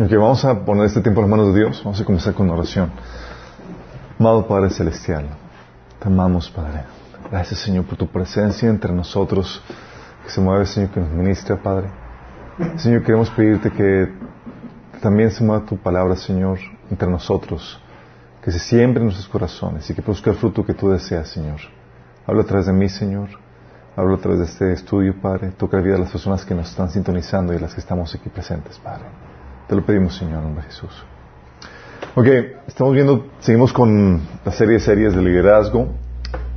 Ok, vamos a poner este tiempo en las manos de Dios. Vamos a comenzar con oración. Amado Padre Celestial, te amamos, Padre. Gracias, Señor, por tu presencia entre nosotros, que se mueve, Señor, que nos ministra, Padre. Señor, queremos pedirte que también se mueva tu palabra, Señor, entre nosotros, que se siembre en nuestros corazones y que produzca el fruto que tú deseas, Señor. Habla a través de mí, Señor. Habla a través de este estudio, Padre. Toca la vida de las personas que nos están sintonizando y las que estamos aquí presentes, Padre. Te lo pedimos, Señor, en nombre Jesús. Ok, estamos viendo, seguimos con la serie de series de liderazgo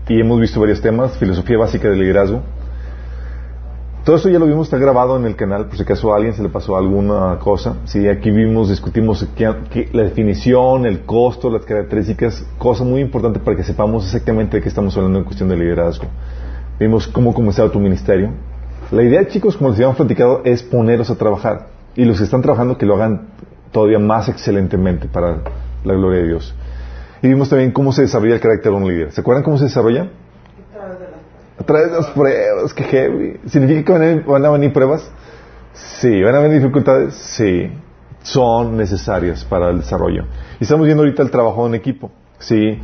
y hemos visto varios temas, filosofía básica de liderazgo. Todo esto ya lo vimos, está grabado en el canal, por si acaso a alguien se le pasó alguna cosa. Sí, aquí vimos, discutimos la definición, el costo, las características, cosa muy importante para que sepamos exactamente de qué estamos hablando en cuestión de liderazgo. Vimos cómo comenzaba tu ministerio. La idea, chicos, como les habíamos platicado, es poneros a trabajar. Y los que están trabajando, que lo hagan todavía más excelentemente para la gloria de Dios. Y vimos también cómo se desarrolla el carácter de un líder. ¿Se acuerdan cómo se desarrolla? A través de las pruebas, que heavy. ¿Significa que van a, venir pruebas? Sí. ¿Van a venir dificultades? Sí. Son necesarias para el desarrollo. Y estamos viendo ahorita el trabajo en equipo. Sí.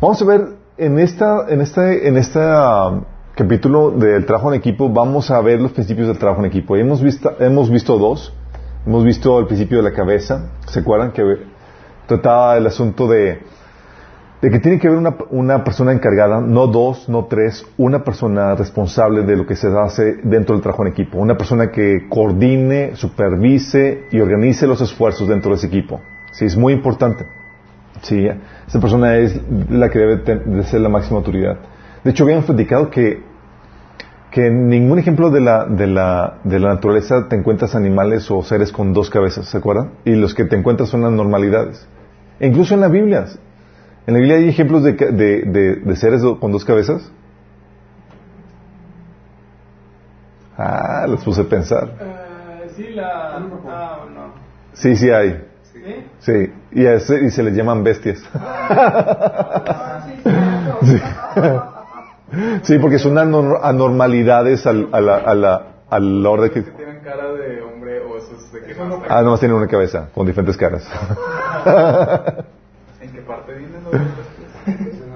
Vamos a ver en esta, en este, en esta um, capítulo del trabajo en equipo, vamos a ver los principios del trabajo en equipo. Hemos visto, hemos visto dos. Hemos visto el principio de la cabeza. ¿Se acuerdan que trataba el asunto de de que tiene que haber una, persona encargada, no dos, no tres, una persona responsable de lo que se hace dentro del trabajo en equipo, una persona que coordine, supervise y organice los esfuerzos dentro de ese equipo. Sí, es muy importante. Sí, esa persona es la que debe de ser la máxima autoridad. De hecho, habían platicado que, que en ningún ejemplo de la, de, la, de la naturaleza te encuentras animales o seres con dos cabezas, ¿se acuerdan? Y los que te encuentras son las normalidades. E incluso en la Biblia, ¿En la Biblia hay ejemplos de, de, de, seres con dos cabezas? Ah, los puse a pensar. Uh, sí, la... Ah, no. Sí, sí hay. ¿Sí? Sí, y, ese, y se les llaman bestias. sí. sí, porque son anormalidades al, a, la, a, la, a la hora que... ¿Tienen cara de hombre o esos de que no Ah, no, tienen una cabeza, con diferentes caras.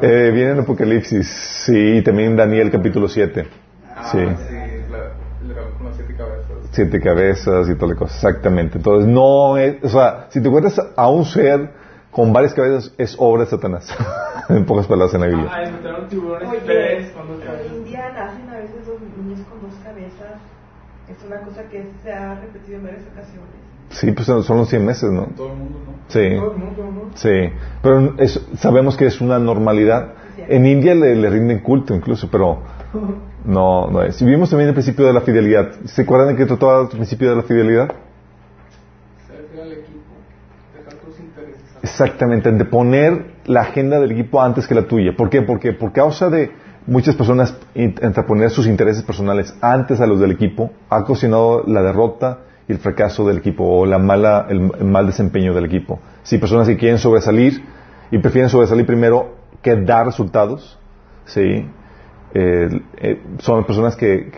Eh, viene en Apocalipsis, sí, y también en Daniel capítulo 7. Ah, sí. con las siete cabezas. Siete cabezas y toda la cosa, exactamente. Entonces, no es, o sea, si te encuentras a un ser con varias cabezas, es obra de Satanás. en pocas palabras en la Biblia. Ah, encontraron tiburones Oye, con dos cabezas. En India nacen a veces dos niños con dos cabezas. Es una cosa que se ha repetido en varias ocasiones. Sí, pues son los 100 meses, ¿no? Todo el mundo, ¿no? Sí. Todo el mundo, ¿no? Sí. Pero sabemos que es una normalidad. En India le, rinden culto incluso, pero no, no es. Y vimos también el principio de la fidelidad. ¿Se acuerdan de qué trataba el principio de la fidelidad? Ser fiel al equipo. Dejar tus intereses. Exactamente, de poner la agenda del equipo antes que la tuya. ¿Por qué? Porque por causa de muchas personas poner sus intereses personales antes a los del equipo, ha ocasionado la derrota y el fracaso del equipo o la mala, el, mal desempeño del equipo. Si personas que quieren sobresalir y prefieren sobresalir primero que dar resultados, ¿sí? Eh, son personas que,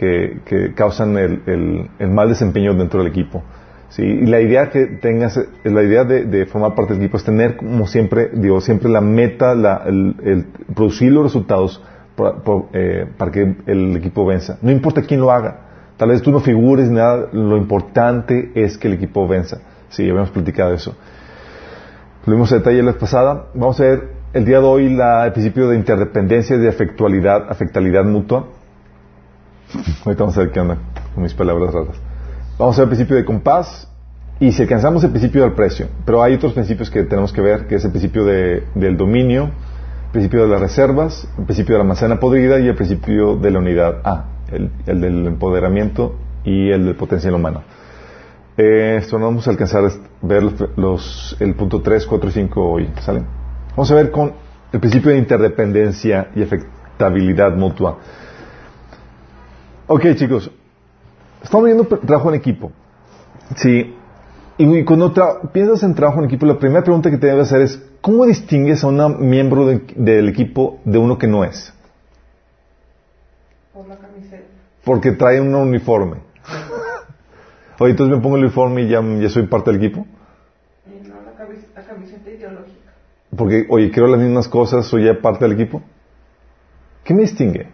que, causan el, el, mal desempeño dentro del equipo. ¿Sí? Y la idea que tengas, la idea de, formar parte del equipo es tener como siempre, digo, siempre la meta, la, el, producir los resultados eh, para que el equipo venza. No importa quién lo haga. Tal vez tú no figures nada, lo importante es que el equipo venza. Sí, habíamos platicado eso. Lo vimos en detalle la vez pasada. Vamos a ver el día de hoy la, el principio de interdependencia y de afectualidad, afectalidad mutua. Ahorita vamos a ver qué onda con mis palabras raras. Vamos a ver el principio de compás y si alcanzamos el principio del precio. Pero hay otros principios que tenemos que ver, que es el principio de, del dominio, el principio de las reservas, el principio de la manzana podrida y el principio de la unidad. Ah, el, del empoderamiento y el del potencial humano. Eh, esto no vamos a alcanzar a ver los, el punto 3, 4 y 5 hoy. ¿sale? Vamos a ver con el principio de interdependencia y afectabilidad mutua. Ok, chicos. Estamos viendo trabajo en equipo. Sí. Y cuando piensas en trabajo en equipo, la primera pregunta que te debe hacer es, ¿cómo distingues a un miembro del equipo de uno que no es? Porque trae un uniforme. Oye, entonces me pongo el uniforme y ya, soy parte del equipo. ambición ideológica. Porque, oye, quiero las mismas cosas, soy ya parte del equipo. ¿Qué me distingue?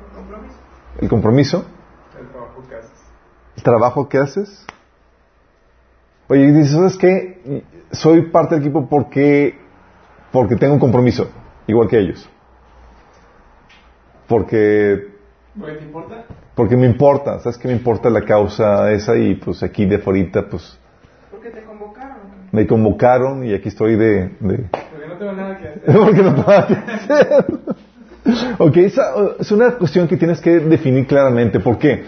El compromiso. ¿El compromiso? El trabajo que haces. ¿El trabajo que haces? Oye, y dices, ¿sabes qué? Soy parte del equipo porque, porque tengo un compromiso, igual que ellos. Porque, ¿Oye, te importa? porque me importa, ¿sabes qué me importa la causa esa? Y pues aquí de forita, pues Porque te convocaron. me convocaron y aquí estoy de... de Porque no tengo nada que hacer. porque no puedo hacer. ok, esa es una cuestión que tienes que definir claramente. ¿Por qué?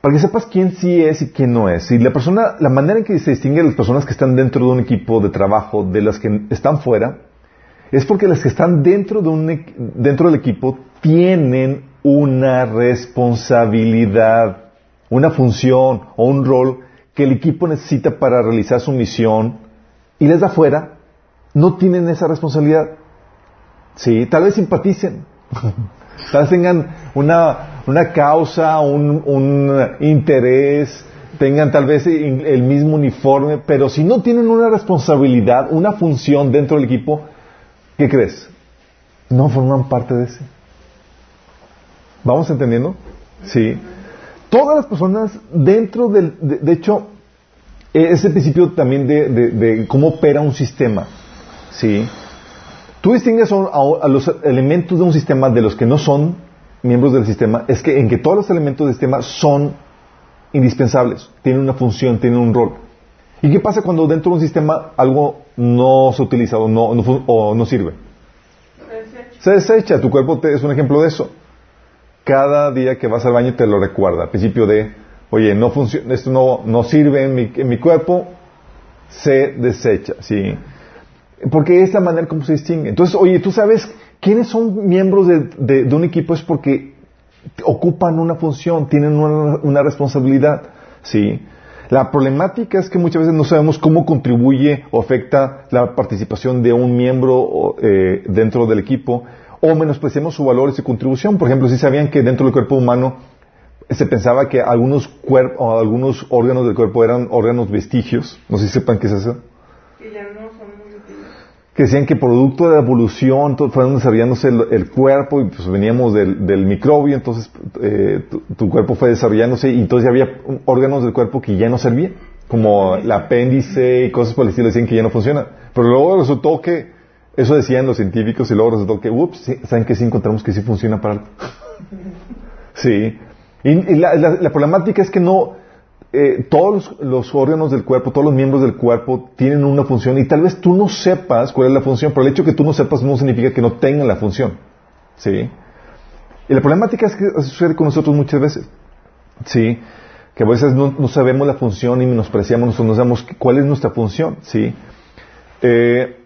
Para que sepas quién sí es y quién no es. Y la persona, la manera en que se distinguen las personas que están dentro de un equipo de trabajo de las que están fuera, es porque las que están dentro, de un, equ- dentro del equipo tienen una responsabilidad, una función o un rol que el equipo necesita para realizar su misión y las de afuera no tienen esa responsabilidad. Sí, tal vez simpaticen, tal vez tengan una, una causa, un, un interés, tengan tal vez el mismo uniforme, pero si no tienen una responsabilidad, una función dentro del equipo, ¿qué crees? No forman parte de ese. ¿Vamos entendiendo? Sí. Todas las personas dentro del, de, hecho, eh, ese principio también de, de- de cómo opera un sistema. ¿Sí? Tú distingues a, los elementos de un sistema de los que no son miembros del sistema, es que en que todos los elementos del sistema son indispensables, tienen una función, tienen un rol. ¿Y qué pasa cuando dentro de un sistema algo no se utiliza o no, o no sirve? Se desecha. Se desecha, tu cuerpo te- es un ejemplo de eso. Cada día que vas al baño te lo recuerda. Al principio de, oye, no funciona, esto no, no sirve en mi, en mi cuerpo, se desecha, ¿sí? Porque es la manera como se distingue. Entonces, oye, tú sabes quiénes son miembros de, un equipo es porque ocupan una función, tienen una, responsabilidad, ¿sí? La problemática es que muchas veces no sabemos cómo contribuye o afecta la participación de un miembro eh, dentro del equipo o menospreciamos su valor y su contribución. Por ejemplo, si sabían que dentro del cuerpo humano se pensaba que algunos, cuerp- o algunos órganos del cuerpo eran órganos vestigios, no sé si sepan qué es eso Que ya no son muy útiles. Que decían que producto de la evolución fueron desarrollándose el, el cuerpo y pues veníamos del, del microbio, entonces eh, tu, tu cuerpo fue desarrollándose y entonces ya había órganos del cuerpo que ya no servían, como el apéndice y cosas por el estilo, decían que ya no funcionan. Pero luego resultó que, eso decían los científicos y luego resultó que, ups, ¿saben que sí encontramos que sí funciona para algo? Sí. Y, y la, la- la problemática es que no, eh, todos los, órganos del cuerpo, todos los miembros del cuerpo tienen una función y tal vez tú no sepas cuál es la función, pero el hecho de que tú no sepas no significa que no tengan la función. ¿Sí? Y la problemática es que sucede con nosotros muchas veces. ¿Sí? Que a veces no, no sabemos la función y menospreciamos, no sabemos cuál es nuestra función. ¿Sí? Eh,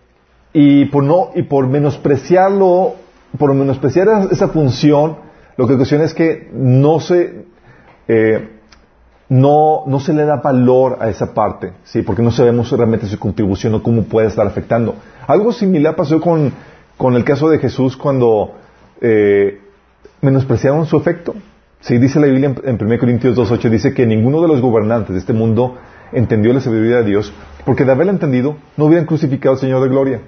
y por no, y por menospreciarlo, por menospreciar esa función, lo que ocasiona es que no se, eh, no, no se le da valor a esa parte, ¿sí? Porque no sabemos realmente su contribución o cómo puede estar afectando. Algo similar pasó con, con el caso de Jesús cuando eh, menospreciaron su efecto. Sí, dice la Biblia en, en 1 Corintios 2.8, dice que ninguno de los gobernantes de este mundo entendió la sabiduría de Dios, porque de haberla entendido, no hubieran crucificado al Señor de gloria.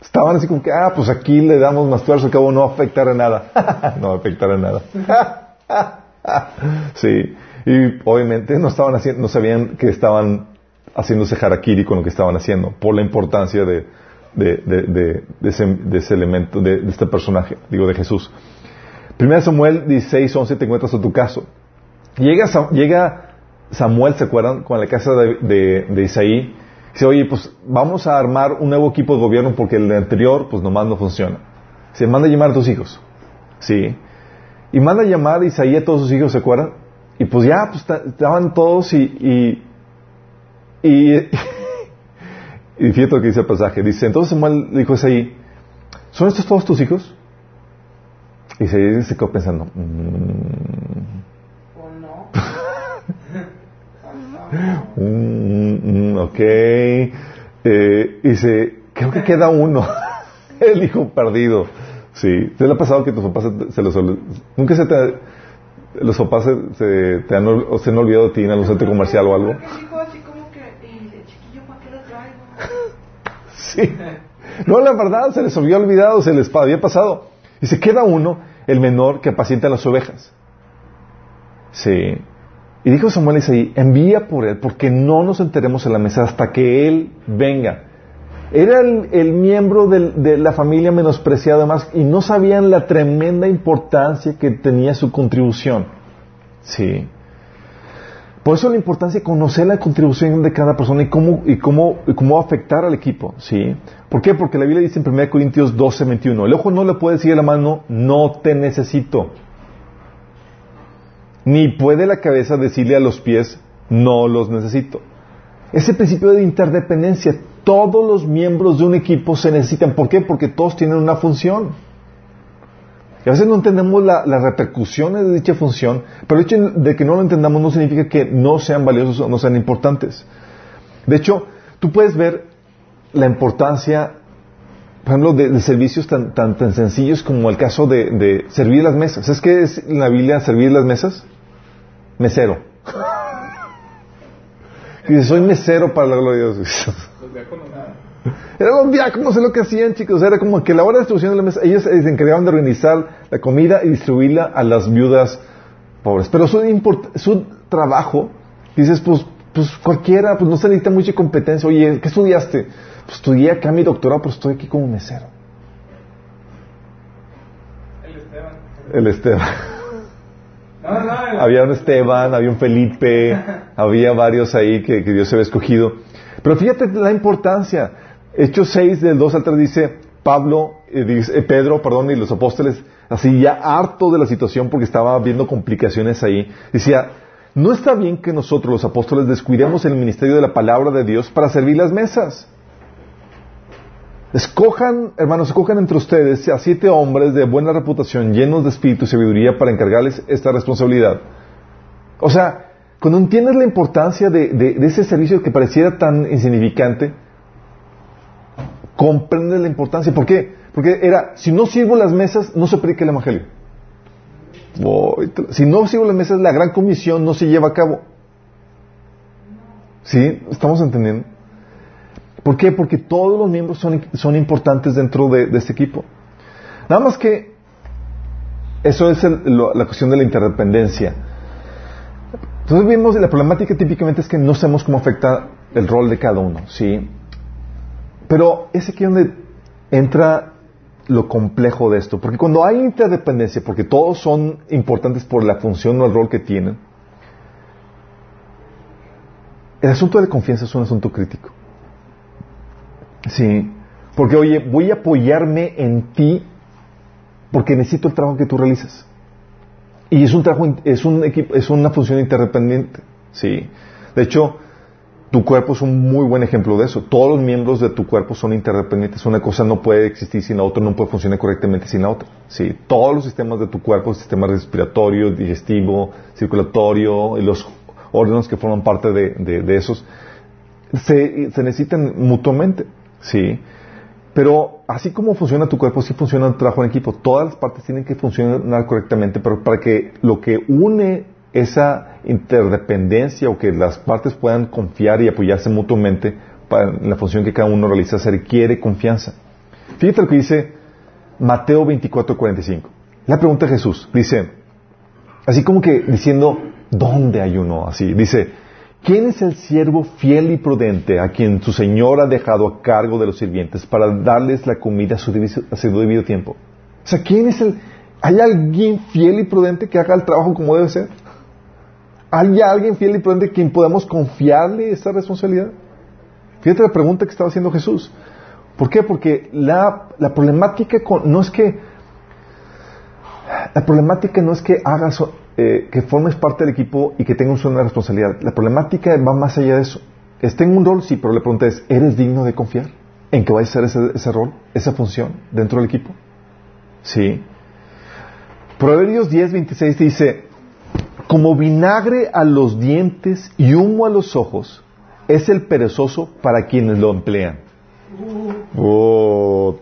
Estaban así como que, ah, pues aquí le damos más fuerza, al cabo no afectará nada. no afectará nada. sí. Y obviamente no estaban haciendo, no sabían que estaban haciéndose harakiri con lo que estaban haciendo, por la importancia de, de, de, de- ese, elemento, de, este personaje, digo, de Jesús. Primera Samuel 16, 11 te encuentras a tu caso. Llega, llega Samuel, ¿se acuerdan? Con la casa de Isaí. Dice, oye, pues vamos a armar un nuevo equipo de gobierno porque el anterior, pues nomás no funciona. Se manda a llamar a tus hijos. Sí. Y manda a llamar a Isaí a todos sus hijos, ¿se acuerdan? Y pues ya, pues ta- estaban todos y, y, y, y fíjate lo que dice el pasaje. Dice, entonces Samuel dijo a Isaí, ¿son estos todos tus hijos? Y Isaí se quedó pensando, "Mm, ¿O no? Mm, mm, ok. Eh, dice, creo que queda uno. El hijo perdido. Sí. ¿Te le ha pasado que tus papás se, se los Nunca se te los papás se, te han, o se han olvidado de ti en algún centro comercial o algo. Sí. No, la verdad, se les había olvidado, se les había pasado. Y se queda uno, el menor, que apacienta las ovejas. Sí. Y dijo Samuel Isaí, envía por él, porque no nos enteremos en la mesa hasta que él venga. Era el, miembro de la familia menospreciado más y no sabían la tremenda importancia que tenía su contribución. Sí. Por eso la importancia de conocer la contribución de cada persona y cómo, y cómo, y cómo afectar al equipo. ¿sí? ¿Por qué? Porque la Biblia dice en 1 Corintios 12, 21, el ojo no le puede decir a la mano, no te necesito. Ni puede la cabeza decirle a los pies, no los necesito. Ese principio de interdependencia, todos los miembros de un equipo se necesitan. ¿Por qué? Porque todos tienen una función. Y a veces no entendemos las repercusiones de dicha función, pero el hecho de que no lo entendamos no significa que no sean valiosos o no sean importantes. De hecho, tú puedes ver la importancia, por ejemplo, de, servicios tan, tan, tan, sencillos como el caso de, servir las mesas. ¿Sabes qué es en la Biblia servir las mesas? Mesero. dice, soy mesero para la gloria de Dios. Era los diáconos, es lo que hacían, chicos. Era como que la hora de distribución de la mesa, ellos se encargaban de organizar la comida y distribuirla a las viudas pobres. Pero su, su trabajo, dices, pues, pues cualquiera, pues no se necesita mucha competencia. Oye, ¿qué estudiaste? Pues estudié acá mi doctorado, pero estoy aquí como mesero. El Esteban. El Esteban. había un Esteban, había un Felipe, había varios ahí que, que Dios se había escogido. Pero fíjate la importancia. Hechos 6 del 2 al 3 dice Pablo, eh, dice, eh, Pedro, perdón, y los apóstoles, así ya harto de la situación porque estaba viendo complicaciones ahí, decía, no está bien que nosotros los apóstoles descuidemos el ministerio de la palabra de Dios para servir las mesas. Escojan, hermanos, escojan entre ustedes a siete hombres de buena reputación, llenos de espíritu y sabiduría para encargarles esta responsabilidad. O sea, cuando entiendes la importancia de, ese servicio que pareciera tan insignificante, comprendes la importancia. ¿Por qué? Porque era, si no sirvo las mesas, no se predica el Evangelio. si no sirvo las mesas, la gran comisión no se lleva a cabo. ¿Sí? ¿Estamos entendiendo? ¿Por qué? Porque todos los miembros son, importantes dentro de, este equipo. Nada más que eso es la cuestión de la interdependencia. Entonces vimos la problemática típicamente es que no sabemos cómo afecta el rol de cada uno, ¿sí? Pero es aquí donde entra lo complejo de esto, porque cuando hay interdependencia, porque todos son importantes por la función o el rol que tienen, el asunto de la confianza es un asunto crítico. Sí, porque oye, voy a apoyarme en ti porque necesito el trabajo que tú realizas. Y es un trabajo, es un equipo, es una función interdependiente. Sí. De hecho, tu cuerpo es un muy buen ejemplo de eso. Todos los miembros de tu cuerpo son interdependientes. Una cosa no puede existir sin la otra, no puede funcionar correctamente sin la otra. Sí. Todos los sistemas de tu cuerpo, sistema respiratorio, digestivo, circulatorio, y los órganos que forman parte de, esos, se, se necesitan mutuamente. Sí. Pero así como funciona tu cuerpo, sí funciona el trabajo en equipo. Todas las partes tienen que funcionar correctamente, pero para que lo que une esa interdependencia o que las partes puedan confiar y apoyarse mutuamente para la función que cada uno realiza se requiere confianza. Fíjate lo que dice Mateo 24:45. La pregunta de Jesús dice, así como que diciendo, ¿dónde hay uno así? Dice, ¿Quién es el siervo fiel y prudente a quien su señor ha dejado a cargo de los sirvientes para darles la comida a su, debido, tiempo? O sea, ¿quién es el... ¿Hay alguien fiel y prudente que haga el trabajo como debe ser? ¿Hay alguien fiel y prudente a quien podamos confiarle esa responsabilidad? Fíjate la pregunta que estaba haciendo Jesús. ¿Por qué? Porque la, problemática no es que la problemática no es que hagas eh, que formes parte del equipo y que tengas una responsabilidad. La problemática va más allá de eso. Esté en un rol, sí, pero la pregunta es, ¿eres digno de confiar en que vaya a ser ese, ese rol, esa función dentro del equipo? Sí. Proverbios 10, 26 dice, como vinagre a los dientes y humo a los ojos, es el perezoso para quienes lo emplean. Oh,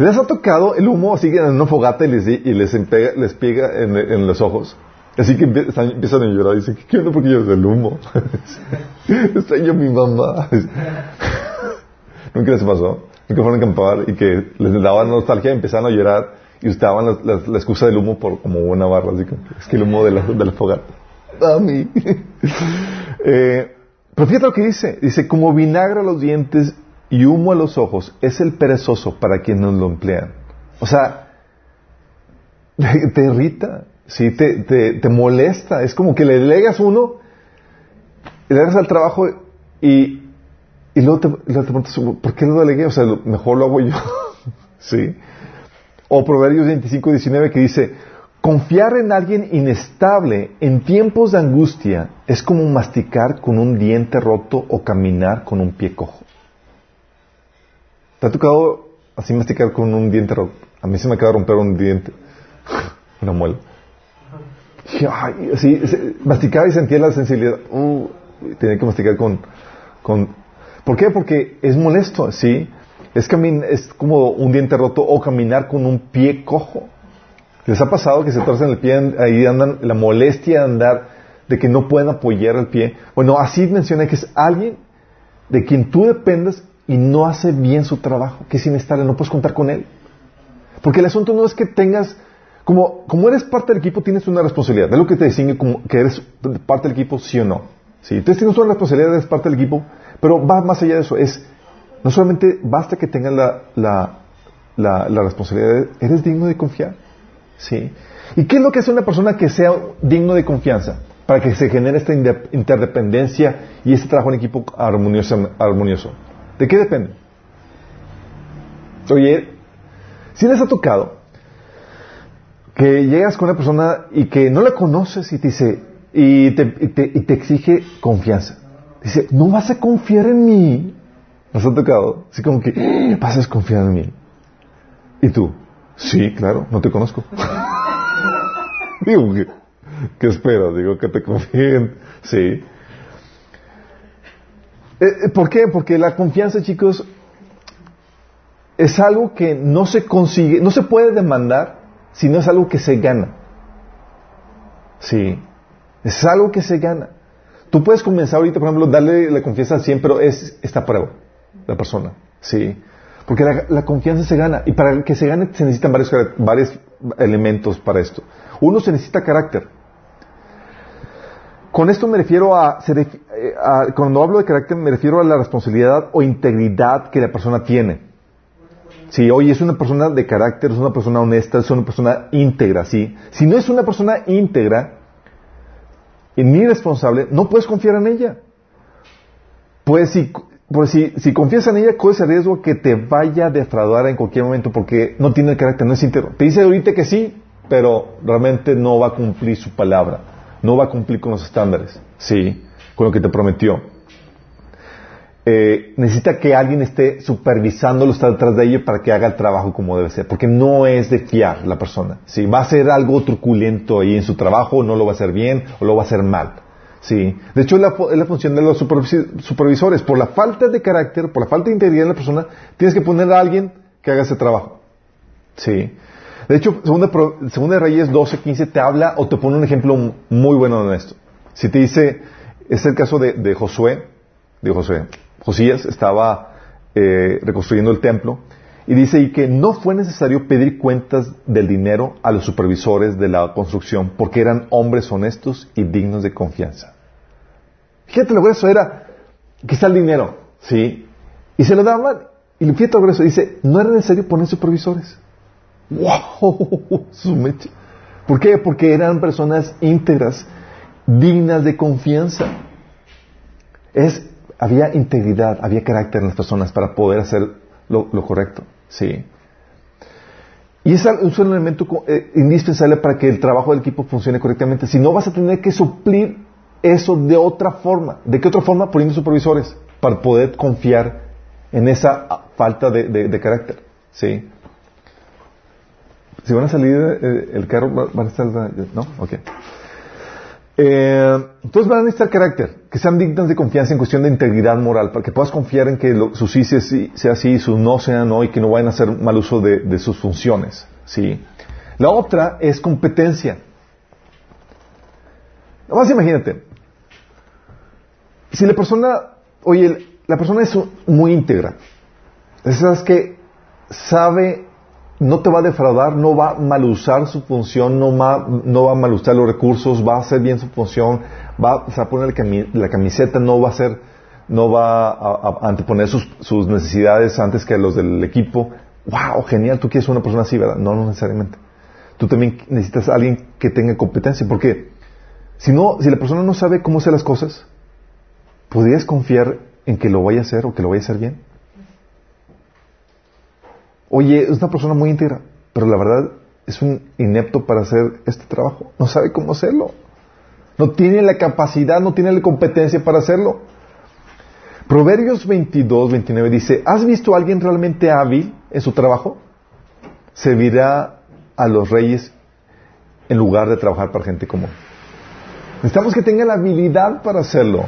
¿Les ha tocado el humo así en una fogata y les, y les, les pega en, los ojos? Así que empiezan, a llorar dicen, ¿qué onda porque yo el humo? Extraño mi mamá. ¿Nunca les pasó? Nunca fueron a acampar y que les daban nostalgia empezaban a llorar y usaban la, la- la excusa del humo por como una barra, así como, es que el humo de la, de la fogata. A mí. Eh, pero fíjate lo que dice. Dice, como vinagre a los dientes y humo a los ojos, es el perezoso para quienes lo emplean. O sea, te irrita, ¿sí? te, te, te molesta. Es como que le delegas uno, le delegas al trabajo y, y luego te, preguntas, ¿por qué lo delegué? O sea, mejor lo hago yo. ¿Sí? O Proverbios 25, 19 que dice, confiar en alguien inestable en tiempos de angustia es como masticar con un diente roto o caminar con un pie cojo. ¿Te ha tocado así masticar con un diente roto? A mí se me acaba de romper un diente, una muela. Ay, así, masticaba y sentía la sensibilidad. Uh, tenía que masticar con, con... ¿Por qué? Porque es molesto, ¿sí? Es, camin- es como un diente roto o caminar con un pie cojo. ¿Les ha pasado que se torcen el pie, ahí andan la molestia de andar, de que no pueden apoyar el pie? Bueno, así menciona que es alguien de quien tú dependes y no hace bien su trabajo, que es inestable, no puedes contar con él. Porque el asunto no es que tengas, como, como eres parte del equipo, tienes una responsabilidad. Es lo que te distingue como que eres parte del equipo, sí o no. Sí, entonces tienes una responsabilidad, eres parte del equipo, pero va más allá de eso. Es, no solamente basta que tengas la, la, la, responsabilidad, eres digno de confiar. ¿Sí? ¿Y qué es lo que hace una persona que sea digno de confianza? Para que se genere esta interdependencia y este trabajo en equipo armonioso. ¿De qué depende? Oye, si les ha tocado que llegas con una persona y que no la conoces y te dice, y te, te exige confianza. Dice, no vas a confiar en mí. ¿Nos ha tocado? Así como que, "Eh, vas a desconfiar en mí. ¿Y tú? Sí, claro, no te conozco. Digo, ¿qué, qué esperas? Digo, que te confíen. Sí. Eh, eh, ¿Por qué? Porque la confianza, chicos, es algo que no se consigue, no se puede demandar, sino es algo que se gana. Sí. Es algo que se gana. Tú puedes comenzar ahorita, por ejemplo, darle la confianza al 100, pero es esta prueba, la persona. Sí. Porque la, la confianza se gana. Y para que se gane se necesitan varios, varios elementos para esto. Uno se necesita carácter. Con esto me refiero a, eh, a- cuando hablo de carácter me refiero a la responsabilidad o integridad que la persona tiene. Si hoy es una persona de carácter, es una persona honesta, es una persona íntegra, ¿sí? Si no es una persona íntegra y ni responsable, no puedes confiar en ella. Pues si, pues si, si confías en ella, corres el riesgo que te vaya a defraudar en cualquier momento porque no tiene carácter, no es íntegro. Te dice ahorita que sí, pero realmente no va a cumplir su palabra, no va a cumplir con los estándares, ¿sí? Con lo que te prometió eh, necesita que alguien esté supervisándolo, estar detrás de ello para que haga el trabajo como debe ser, porque no es de fiar la persona. Si va a hacer algo truculento ahí en su trabajo, no lo va a hacer bien o lo va a hacer mal. Sí. De hecho, es la, la función de los supervisores. Por la falta de carácter, por la falta de integridad de la persona, tienes que poner a alguien que haga ese trabajo. Sí. De hecho, segunda, de Reyes 12, 15 te habla o te pone un ejemplo muy bueno en esto. Si te dice, es el caso de, de Josué, de Josué, Josías estaba eh, reconstruyendo el templo y dice y que no fue necesario pedir cuentas del dinero a los supervisores de la construcción porque eran hombres honestos y dignos de confianza. Fíjate lo grueso era, está el dinero, ¿sí? Y se lo daban, y fíjate lo grueso, dice, no era necesario poner supervisores. ¡Wow! ¿Por qué? Porque eran personas íntegras, dignas de confianza. Es, había integridad, había carácter en las personas para poder hacer lo, correcto. ¿sí? Y es, un elemento eh, indispensable para que el trabajo del equipo funcione correctamente. Si no, vas a tener que suplir eso de otra forma. ¿De qué otra forma? Poniendo supervisores para poder confiar en esa ah, falta de- de carácter. ¿sí? Si van a salir eh, el carro, va- van a estar... ¿No? Ok. Eh, entonces van a necesitar carácter, que sean dignas de confianza en cuestión de integridad moral, para que puedas confiar en que lo- sí sea sí, sea sí, su no sea no, y que no vayan a hacer mal uso de, de sus funciones. ¿sí? La otra es competencia. Nomás imagínate, si la persona, oye, la persona es muy íntegra, Esas que sabe, no te va a defraudar, no va a mal usar su función, no va, no va a mal usar los recursos, va a hacer bien su función, va a poner la camiseta, no va a hacer, no va a, anteponer sus, sus, necesidades antes que los del equipo. ¡Wow! Genial, tú quieres una persona así, ¿verdad? No, no necesariamente. Tú también necesitas a alguien que tenga competencia, porque si no, si la persona no sabe cómo hacer las cosas, ¿podrías confiar en que lo vaya a hacer o que lo vaya a hacer bien? Oye, es una persona muy íntegra, pero la verdad es un inepto para hacer este trabajo. No sabe cómo hacerlo. No tiene la capacidad, no tiene la competencia para hacerlo. Proverbios 22, 29 dice, ¿has visto a alguien realmente hábil en su trabajo? Servirá a los reyes en lugar de trabajar para gente común. Necesitamos que tenga la habilidad para hacerlo.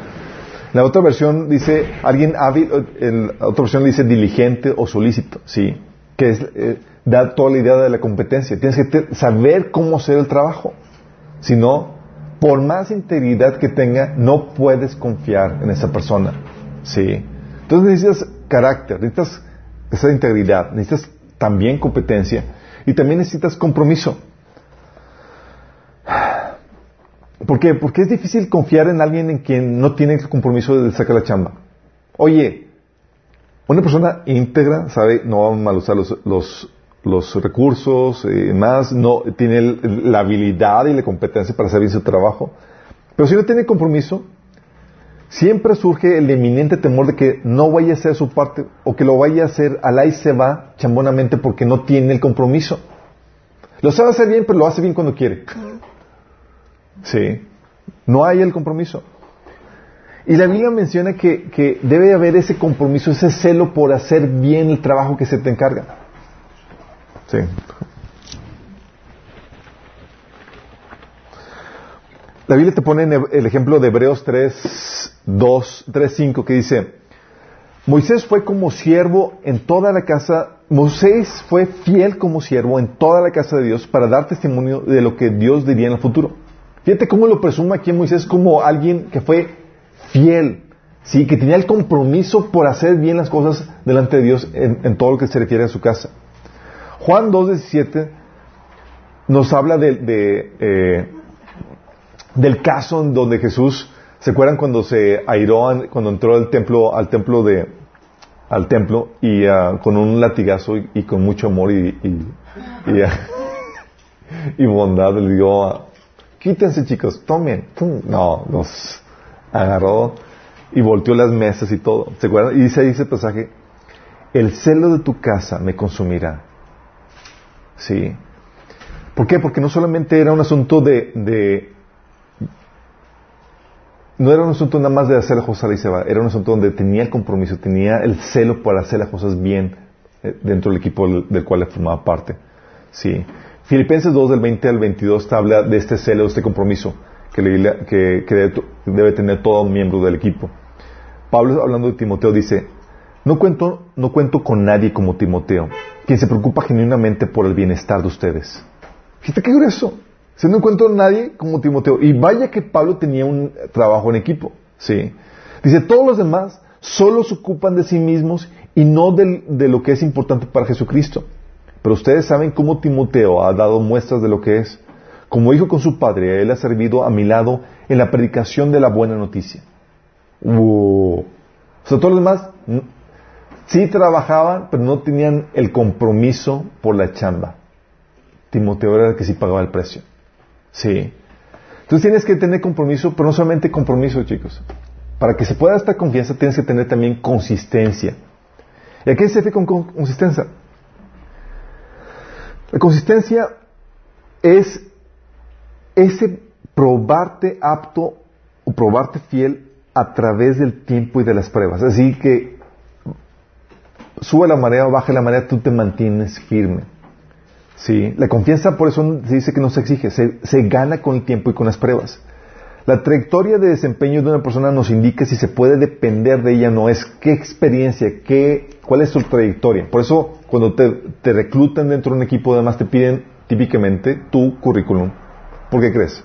La otra versión dice, alguien hábil, la otra versión dice diligente o solícito, sí, que es, eh, da toda la idea de la competencia. Tienes que saber cómo hacer el trabajo. Si no, por más integridad que tenga, no puedes confiar en esa persona. Sí. Entonces necesitas carácter, necesitas esa integridad, necesitas también competencia y también necesitas compromiso. ¿Por qué? Porque es difícil confiar en alguien en quien no tiene el compromiso de sacar la chamba. Oye, una persona íntegra sabe, no va a mal usar los, los, los recursos, eh, más, no tiene la habilidad y la competencia para hacer bien su trabajo. Pero si no tiene compromiso, siempre surge el eminente temor de que no vaya a hacer su parte o que lo vaya a hacer al ahí se va chambonamente porque no tiene el compromiso. Lo sabe hacer bien, pero lo hace bien cuando quiere. Sí. No hay el compromiso. Y la Biblia menciona que, que debe haber ese compromiso, ese celo por hacer bien el trabajo que se te encarga. Sí. La Biblia te pone el ejemplo de Hebreos 3, 2, 3, 5 que dice, Moisés fue como siervo en toda la casa, Moisés fue fiel como siervo en toda la casa de Dios para dar testimonio de lo que Dios diría en el futuro. Fíjate cómo lo presume aquí Moisés como alguien que fue fiel, sí, que tenía el compromiso por hacer bien las cosas delante de Dios en todo lo que se refiere a su casa. Juan 2.17 nos habla de, eh, del caso en donde Jesús, ¿se acuerdan cuando se airó, cuando entró al templo, al templo de, al templo y ah, con un latigazo y, con mucho amor y, y, y bondad le dijo, quítense chicos, tomen. No, los agarró y volteó las mesas y todo. ¿Se acuerdan? Y dice ahí ese pasaje, el celo de tu casa me consumirá Sí. ¿Por qué? Porque no solamente era un asunto de, no era un asunto nada más de hacer las cosas y se va, era un asunto donde tenía el compromiso, tenía el celo para hacer las cosas bien eh, dentro del equipo del, cual formaba parte. Sí. Filipenses 2 del 20 al 22 habla de este celo, de este compromiso que, debe, tener todo miembro del equipo. Pablo hablando de Timoteo dice, no cuento, no cuento con nadie como Timoteo, quien se preocupa genuinamente por el bienestar de ustedes. Fíjate qué grueso. Se no encuentro a nadie como Timoteo. Y vaya que Pablo tenía un trabajo en equipo. Sí. Dice, todos los demás solo se ocupan de sí mismos y no de lo que es importante para Jesucristo. Pero ustedes saben cómo Timoteo ha dado muestras de lo que es. Como hijo con su padre, él ha servido a mi lado en la predicación de la buena noticia. O sea, todos los demás Sí trabajaban, pero no tenían el compromiso por la chamba. Timoteo era el que sí pagaba el precio. Sí. Entonces tienes que tener compromiso, pero no solamente compromiso, chicos. Para que se pueda esta confianza tienes que tener también consistencia. ¿Y a qué se refiere con consistencia? La consistencia es ese probarte apto o probarte fiel a través del tiempo y de las pruebas. Así que sube la marea o baja la marea, tú te mantienes firme. ¿Sí? La confianza, por eso se dice que no se exige, se, gana con el tiempo y con las pruebas. La trayectoria de desempeño de una persona nos indica si se puede depender de ella o no, es qué experiencia, qué, cuál es su trayectoria. Por eso, cuando te, te reclutan dentro de un equipo, además te piden típicamente tu currículum. ¿Por qué crees?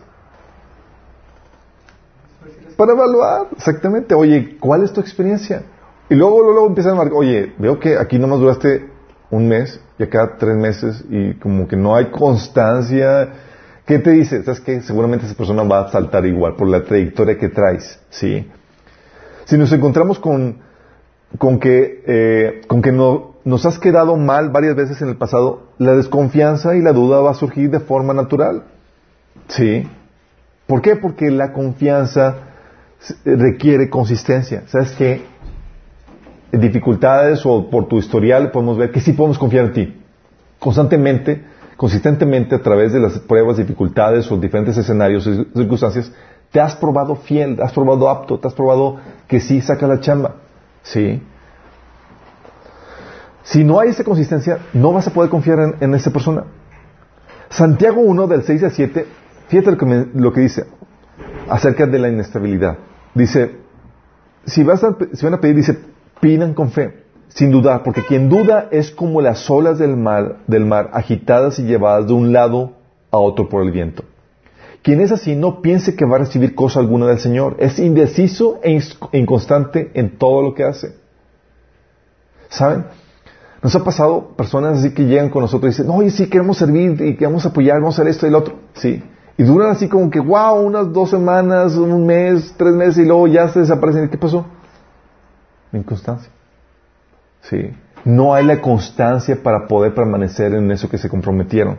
Para evaluar, exactamente. Oye, ¿cuál es tu experiencia? Y luego, luego empiezan a marcar, oye, veo que aquí nomás duraste un mes y acá tres meses y como que no hay constancia. ¿Qué te dice? ¿Sabes que Seguramente esa persona va a saltar igual por la trayectoria que traes, ¿sí? Si nos encontramos con, con que, eh, con que no, nos has quedado mal varias veces en el pasado, la desconfianza y la duda va a surgir de forma natural, ¿sí? ¿Por qué? Porque la confianza requiere consistencia. ¿Sabes qué? dificultades o por tu historial podemos ver que sí podemos confiar en ti. Constantemente, consistentemente a través de las pruebas, dificultades o diferentes escenarios y circunstancias, te has probado fiel, te has probado apto, te has probado que sí saca la chamba. ¿Sí? Si no hay esa consistencia, no vas a poder confiar en, en esa persona. Santiago 1 del 6 al 7, fíjate lo que, lo que dice acerca de la inestabilidad. Dice, si, vas a, van a pedir, dice, pidan con fe, sin dudar, porque quien duda es como las olas del mar, del mar agitadas y llevadas de un lado a otro por el viento. Quien es así no piense que va a recibir cosa alguna del Señor. Es indeciso e inconstante en todo lo que hace. ¿Saben? Nos ha pasado personas así que llegan con nosotros y dicen, oye, sí, queremos servir y queremos apoyar, vamos a hacer esto y lo otro. Sí. Y duran así como que, wow, unas dos semanas, un mes, tres meses y luego ya se desaparecen. ¿Qué pasó? inconstancia. ¿Sí? No hay la constancia para poder permanecer en eso que se comprometieron.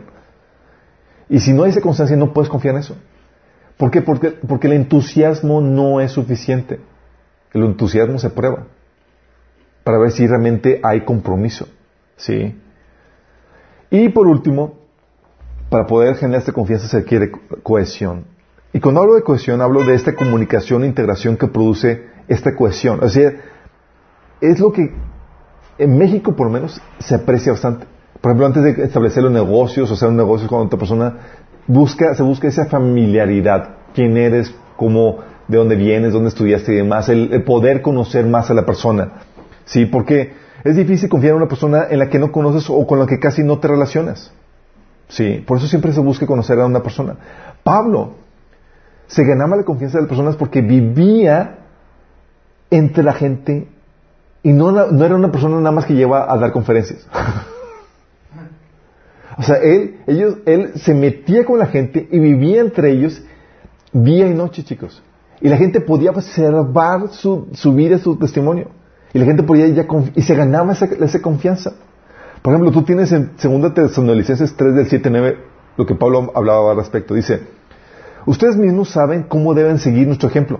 Y si no hay esa constancia, no puedes confiar en eso. ¿Por qué? Porque, porque el entusiasmo no es suficiente. El entusiasmo se prueba para ver si realmente hay compromiso. ¿Sí? Y por último, para poder generar esta confianza se requiere cohesión. Y cuando hablo de cohesión, hablo de esta comunicación e integración que produce esta cohesión. O sea, es lo que en México por lo menos se aprecia bastante. Por ejemplo, antes de establecer los negocios o hacer un negocio con otra persona, busca, se busca esa familiaridad. ¿Quién eres? ¿Cómo? ¿De dónde vienes? ¿Dónde estudiaste y demás? El, poder conocer más a la persona. ¿Sí? Porque es difícil confiar en una persona en la que no conoces o con la que casi no te relacionas. ¿Sí? Por eso siempre se busca conocer a una persona. Pablo se ganaba la confianza de las personas porque vivía entre la gente y no, era una persona nada más que lleva a dar conferencias. o sea, él, ellos, él se metía con la gente y vivía entre ellos día y noche, chicos. Y la gente podía observar su, su vida, su testimonio. Y la gente podía ya y se ganaba esa, confianza. Por ejemplo, tú tienes en 2 Tesalonicenses 3 del 7 9 lo que Pablo hablaba al respecto. Dice, ustedes mismos saben cómo deben seguir nuestro ejemplo.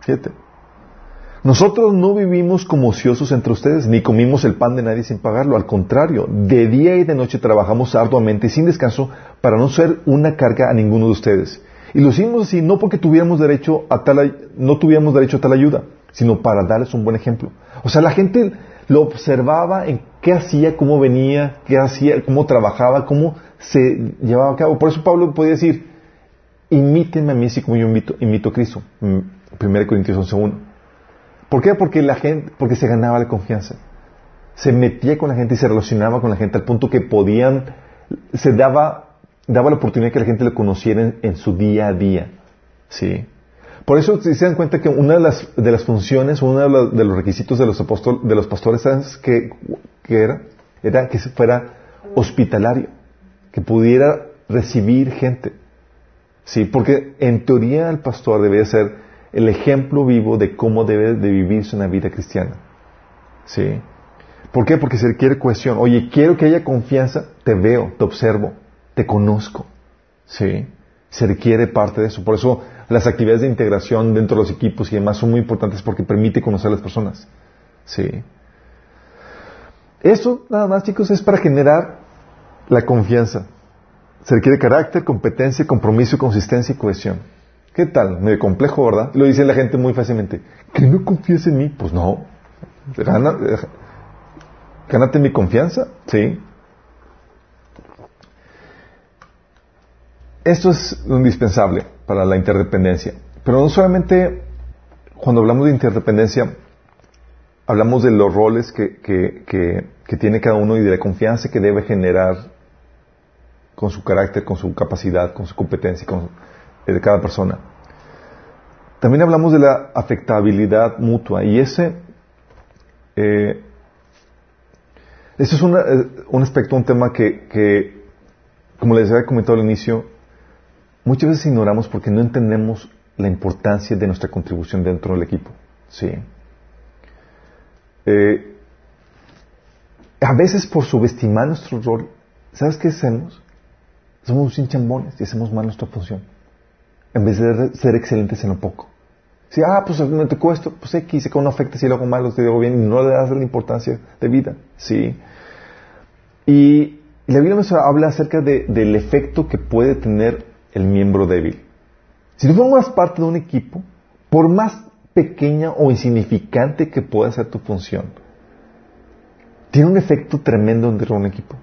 Fíjate. Nosotros no vivimos como ociosos entre ustedes, ni comimos el pan de nadie sin pagarlo. Al contrario, de día y de noche trabajamos arduamente y sin descanso para no ser una carga a ninguno de ustedes. Y lo hicimos así no porque tuviéramos derecho a tal, no tuviéramos derecho a tal ayuda, sino para darles un buen ejemplo. O sea, la gente lo observaba en qué hacía, cómo venía, qué hacía, cómo trabajaba, cómo se llevaba a cabo. Por eso Pablo podía decir, imítenme a mí así como yo imito, imito a Cristo. 1 mm, Corintios 11.1. ¿Por qué? Porque la gente, porque se ganaba la confianza. Se metía con la gente y se relacionaba con la gente al punto que podían, se daba, daba la oportunidad que la gente le conociera en, su día a día. ¿Sí? Por eso si se dan cuenta que una de las, de las funciones, uno de los, requisitos de los, apóstol, de los pastores, ¿sabes qué, era? Era que fuera hospitalario, que pudiera recibir gente. Sí, porque en teoría el pastor debía ser el ejemplo vivo de cómo debe de vivirse una vida cristiana. ¿Sí? ¿Por qué? Porque se requiere cohesión. Oye, quiero que haya confianza, te veo, te observo, te conozco. ¿Sí? Se requiere parte de eso. Por eso las actividades de integración dentro de los equipos y demás son muy importantes porque permite conocer a las personas. ¿Sí? Eso, nada más, chicos, es para generar la confianza. Se requiere carácter, competencia, compromiso, consistencia y cohesión. ¿Qué tal? Medio complejo, ¿verdad? Lo dice la gente muy fácilmente. ¿Que no confíes en mí? Pues no. Gana, gánate mi confianza, ¿sí? Esto es indispensable para la interdependencia. Pero no solamente cuando hablamos de interdependencia, hablamos de los roles que, que, tiene cada uno y de la confianza que debe generar con su carácter, con su capacidad, con su competencia, con, de cada persona. También hablamos de la afectabilidad mutua y ese Eh, eso es una, eh, un aspecto, un tema que, que, como les había comentado al inicio, muchas veces ignoramos porque no entendemos la importancia de nuestra contribución dentro del equipo. Sí. Eh, a veces por subestimar nuestro rol, ¿sabes qué hacemos? Somos un chambones y hacemos mal nuestra función. En vez de ser excelentes en lo poco. Si, ah, pues me tocó esto, pues X, sé que no afecta si lo hago mal o si lo hago bien, y no le das la importancia de vida. Sí. Y la Biblia nos habla acerca de, del efecto que puede tener el miembro débil. Si tú formas parte de un equipo, por más pequeña o insignificante que pueda ser tu función, tiene un efecto tremendo dentro de un equipo.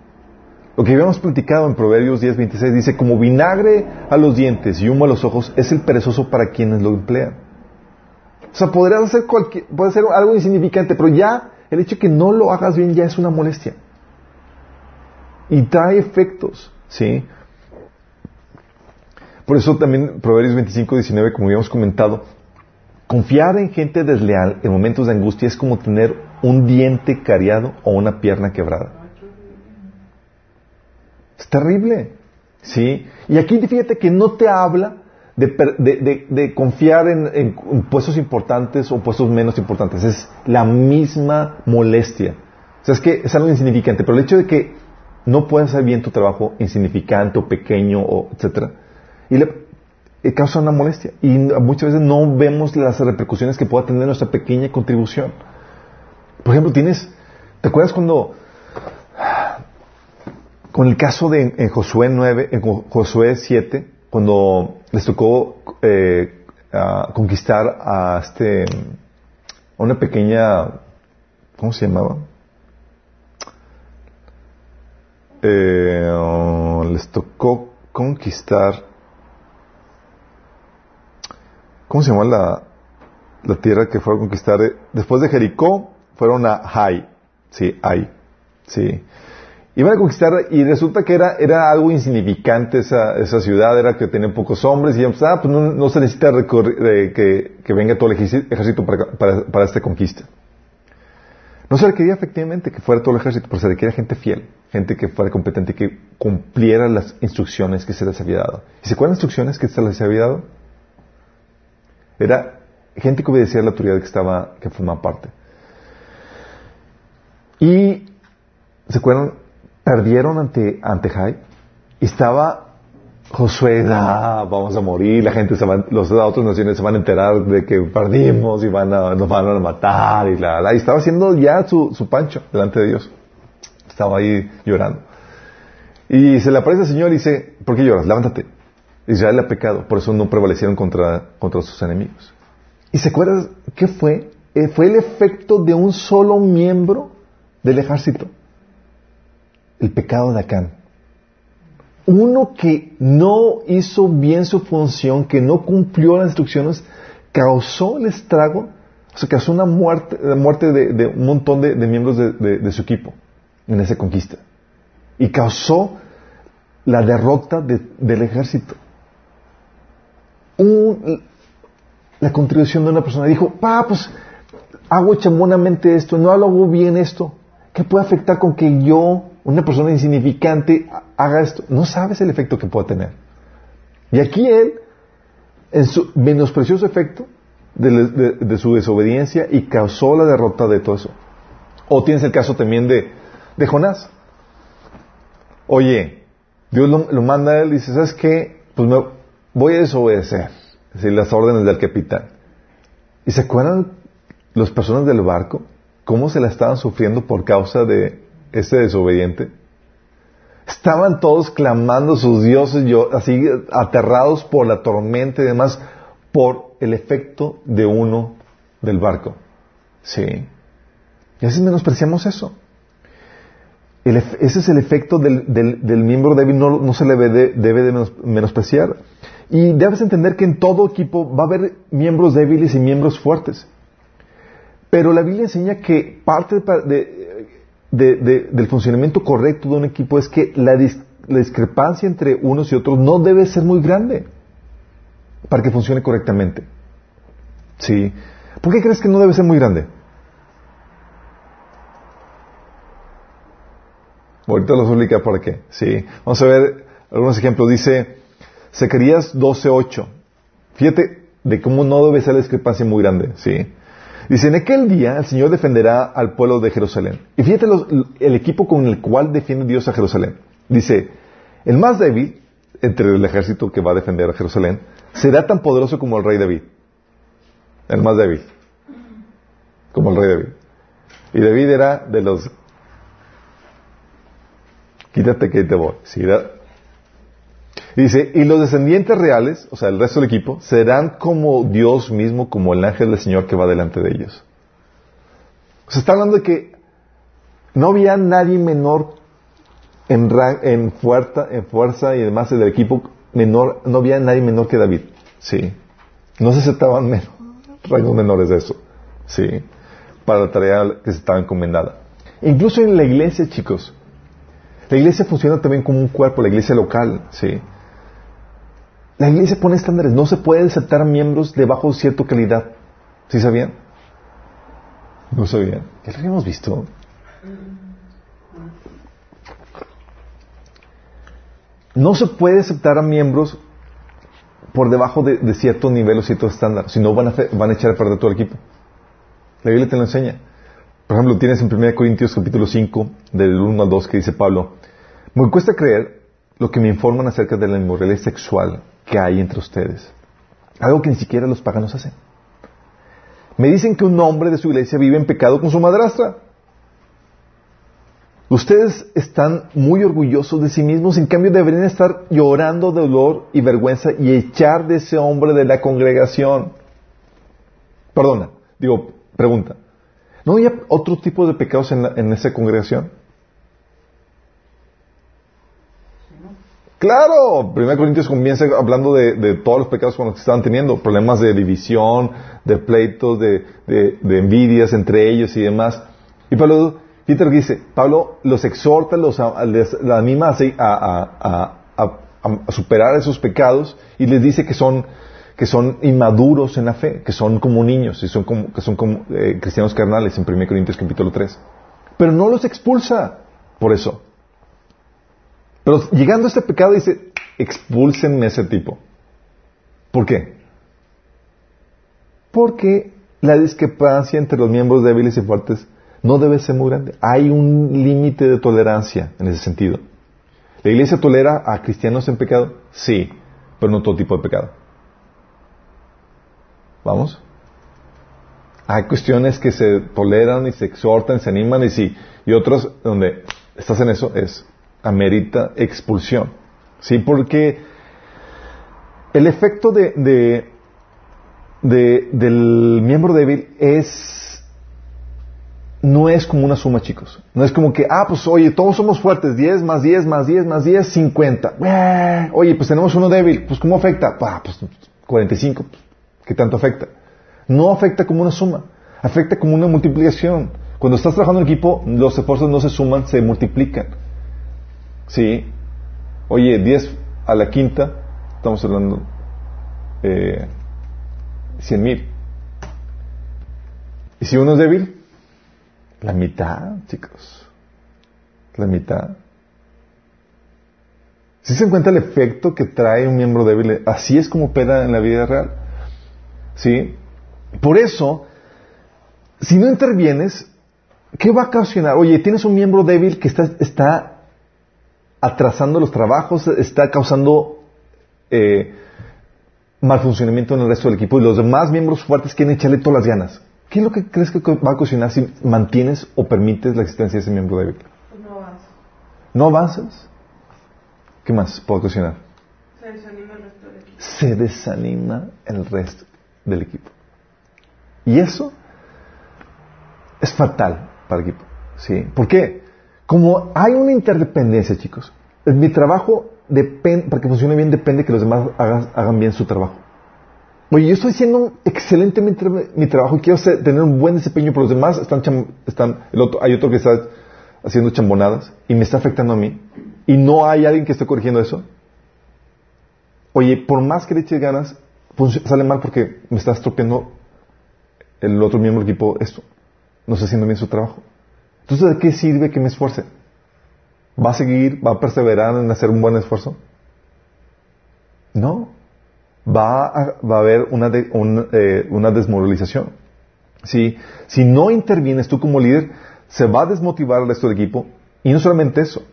Lo que habíamos platicado en Proverbios 10:26 dice, como vinagre a los dientes y humo a los ojos es el perezoso para quienes lo emplean. O sea, podrías hacer cualquier, puede ser algo insignificante, pero ya el hecho de que no lo hagas bien ya es una molestia. Y trae efectos, ¿sí? Por eso también Proverbios 25, 19, como habíamos comentado, confiar en gente desleal en momentos de angustia es como tener un diente cariado o una pierna quebrada. Es terrible. ¿Sí? Y aquí fíjate que no te habla de, confiar en, puestos importantes o puestos menos importantes. Es la misma molestia. O sea, es que es algo insignificante, pero el hecho de que no puedas hacer bien tu trabajo insignificante o pequeño o etcétera, y le, causa una molestia. Y muchas veces no vemos las repercusiones que pueda tener nuestra pequeña contribución. Por ejemplo, tienes, ¿te acuerdas cuando con el caso de en Josué 9, en Josué 7, cuando les tocó eh, conquistar a este a una pequeña ¿cómo se llamaba? Eh, les tocó conquistar ¿cómo se llama la, tierra que fueron a conquistar? Después de Jericó fueron a Hai, sí, Hai, sí. Iban a conquistar y resulta que era, era algo insignificante esa, esa ciudad, era que tenía pocos hombres y pues, ah, pues no, se necesita que, que, venga todo el ejército para, para, esta conquista. No se requería efectivamente que fuera todo el ejército, pero se requería gente fiel, gente que fuera competente, que cumpliera las instrucciones que se les había dado. ¿Y se acuerdan las instrucciones que se les había dado? Era gente que obedecía a la autoridad que estaba, que formaba parte. Y, ¿se acuerdan? perdieron ante, ante Jai estaba Josué, ah, vamos a morir, la gente se va, los de otras naciones se van a enterar de que perdimos y van a, nos van a matar y la, la, y estaba haciendo ya su, su pancho delante de Dios. Estaba ahí llorando. Y se le aparece el Señor y dice, ¿por qué lloras? Levántate. Israel ha pecado, por eso no prevalecieron contra, contra sus enemigos. ¿Y se acuerdan qué fue? Eh, fue el efecto de un solo miembro del ejército el pecado de Acán. Uno que no hizo bien su función, que no cumplió las instrucciones, causó el estrago, o sea, causó una muerte, la muerte de, un montón de, miembros de, su equipo en esa conquista. Y causó la derrota del ejército. La contribución de una persona dijo, pa, pues hago chambonamente esto, no hago bien esto. ¿Qué puede afectar con que yo una persona insignificante haga esto, no sabes el efecto que puede tener. Y aquí él, en su menosprecioso efecto de, su desobediencia y causó la derrota de todo eso. O tienes el caso también de, Jonás. Oye, Dios lo, manda a él y dice, ¿sabes qué? Pues me voy a desobedecer las órdenes del capitán. ¿Y se acuerdan las personas del barco? ¿Cómo se la estaban sufriendo por causa de ese desobediente? Estaban todos clamando a sus dioses, yo, así aterrados por la tormenta y demás, por el efecto de uno del barco. Sí. Y a veces menospreciamos eso. ese es el efecto del, miembro débil, no, se le debe, debe de menospreciar. Y debes entender que en todo equipo va a haber miembros débiles y miembros fuertes. Pero la Biblia enseña que parte de, del funcionamiento correcto de un equipo es que la, dis, la discrepancia entre unos y otros no debe ser muy grande para que funcione correctamente. ¿Sí? ¿Por qué crees que no debe ser muy grande? Ahorita lo explica por qué. Sí. Vamos a ver algunos ejemplos. Dice Zacarías 12.8. Fíjate de cómo no debe ser la discrepancia muy grande. Sí. Dice, en aquel día el Señor defenderá al pueblo de Jerusalén. Y fíjate el equipo con el cual defiende Dios a Jerusalén. Dice, el más débil entre el ejército que va a defender a Jerusalén será tan poderoso como el rey David. El más débil. Como el rey David. Y David era de los... Quítate que te voy. Dice, y los descendientes reales, o sea, el resto del equipo, serán como Dios mismo, como el ángel del Señor que va delante de ellos. Se está hablando de que no había nadie menor en, en, fuerza, en fuerza y además del equipo menor, no había nadie menor que David. Sí. No se aceptaban menos, rangos menores de eso. Sí. Para la tarea que se estaba encomendada. Incluso en la iglesia, chicos. La iglesia funciona también como un cuerpo, la iglesia local. Sí. La iglesia pone estándares. No se puede aceptar miembros de bajo cierta calidad. ¿Sí sabían? No sabían. Ya lo habíamos visto. No se puede aceptar a miembros por debajo de, cierto nivel o cierto estándar, si no van a, van a echar a perder todo el equipo. La Biblia te lo enseña. Por ejemplo, tienes en 1 Corintios capítulo 5, del 1 al 2, que dice Pablo, me cuesta creer lo que me informan acerca de la inmoralidad sexual que hay entre ustedes. Algo que ni siquiera los paganos hacen. Me dicen que un hombre de su iglesia vive en pecado con su madrastra. Ustedes están muy orgullosos de sí mismos, en cambio deberían estar llorando de dolor y vergüenza y echar de ese hombre de la congregación. Perdona, digo, pregunta. ¿No había otro tipo de pecados en, esa congregación? Claro, 1 Corintios comienza hablando de, todos los pecados con los que estaban teniendo, problemas de división, de pleitos, de, envidias entre ellos y demás. Y Pablo dice, Pablo los exhorta, los anima a, a, superar esos pecados y les dice que son, que son inmaduros en la fe, que son como niños, y son como, que son como eh, cristianos carnales en 1 Corintios capítulo 3. Pero no los expulsa por eso. Pero llegando a este pecado dice, expulsen ese tipo. ¿Por qué? Porque la discrepancia entre los miembros débiles y fuertes no debe ser muy grande. Hay un límite de tolerancia en ese sentido. ¿La iglesia tolera a cristianos en pecado? Sí, pero no todo tipo de pecado. ¿Vamos? Hay cuestiones que se toleran y se exhortan, se animan y sí, y otras donde estás en eso es amerita expulsión. Sí, porque el efecto de, de, del miembro débil es no es como una suma, chicos. No es como que, ah, pues oye, todos somos fuertes, 10 más 10 más 10 más 10, 50. Oye, pues tenemos uno débil, pues ¿cómo afecta? Pues 45, ¿qué tanto afecta? No afecta como una suma, afecta como una multiplicación. Cuando estás trabajando en equipo, los esfuerzos no se suman, se multiplican. ¿Sí? Oye, 10 a la quinta, estamos hablando eh, 100 mil. ¿Y si uno es débil? La mitad, chicos. La mitad. Si se encuentra el efecto que trae un miembro débil, así es como opera en la vida real. ¿Sí? Por eso, si no intervienes, ¿qué va a ocasionar? Oye, tienes un miembro débil que está, está atrasando los trabajos, está causando eh, mal funcionamiento en el resto del equipo y los demás miembros fuertes quieren echarle todas las ganas. ¿Qué es lo que crees que va a ocasionar si mantienes o permites la existencia de ese miembro débil? Pues no avanzas. ¿No avanzas? ¿Qué más puede ocasionar? Se desanima el resto del equipo. Se desanima el resto del equipo. Y eso es fatal para el equipo. ¿Sí? ¿Por qué? Como hay una interdependencia, chicos, mi trabajo, depende, para que funcione bien, depende que los demás hagan bien su trabajo. Oye, yo estoy haciendo excelentemente mi trabajo y quiero tener un buen desempeño, pero los demás están, están el otro, hay otro que está haciendo chambonadas y me está afectando a mí. Y no hay alguien que esté corrigiendo eso. Oye, por más que le eches ganas, sale mal porque me está estropeando el otro miembro del equipo esto. No está haciendo bien su trabajo. Entonces, ¿de qué sirve que me esfuerce? ¿Va a seguir, va a perseverar en hacer un buen esfuerzo? No. Va a, va a haber una, eh, una desmoralización. Si no intervienes tú como líder, se va a desmotivar el resto del equipo. Y no solamente eso,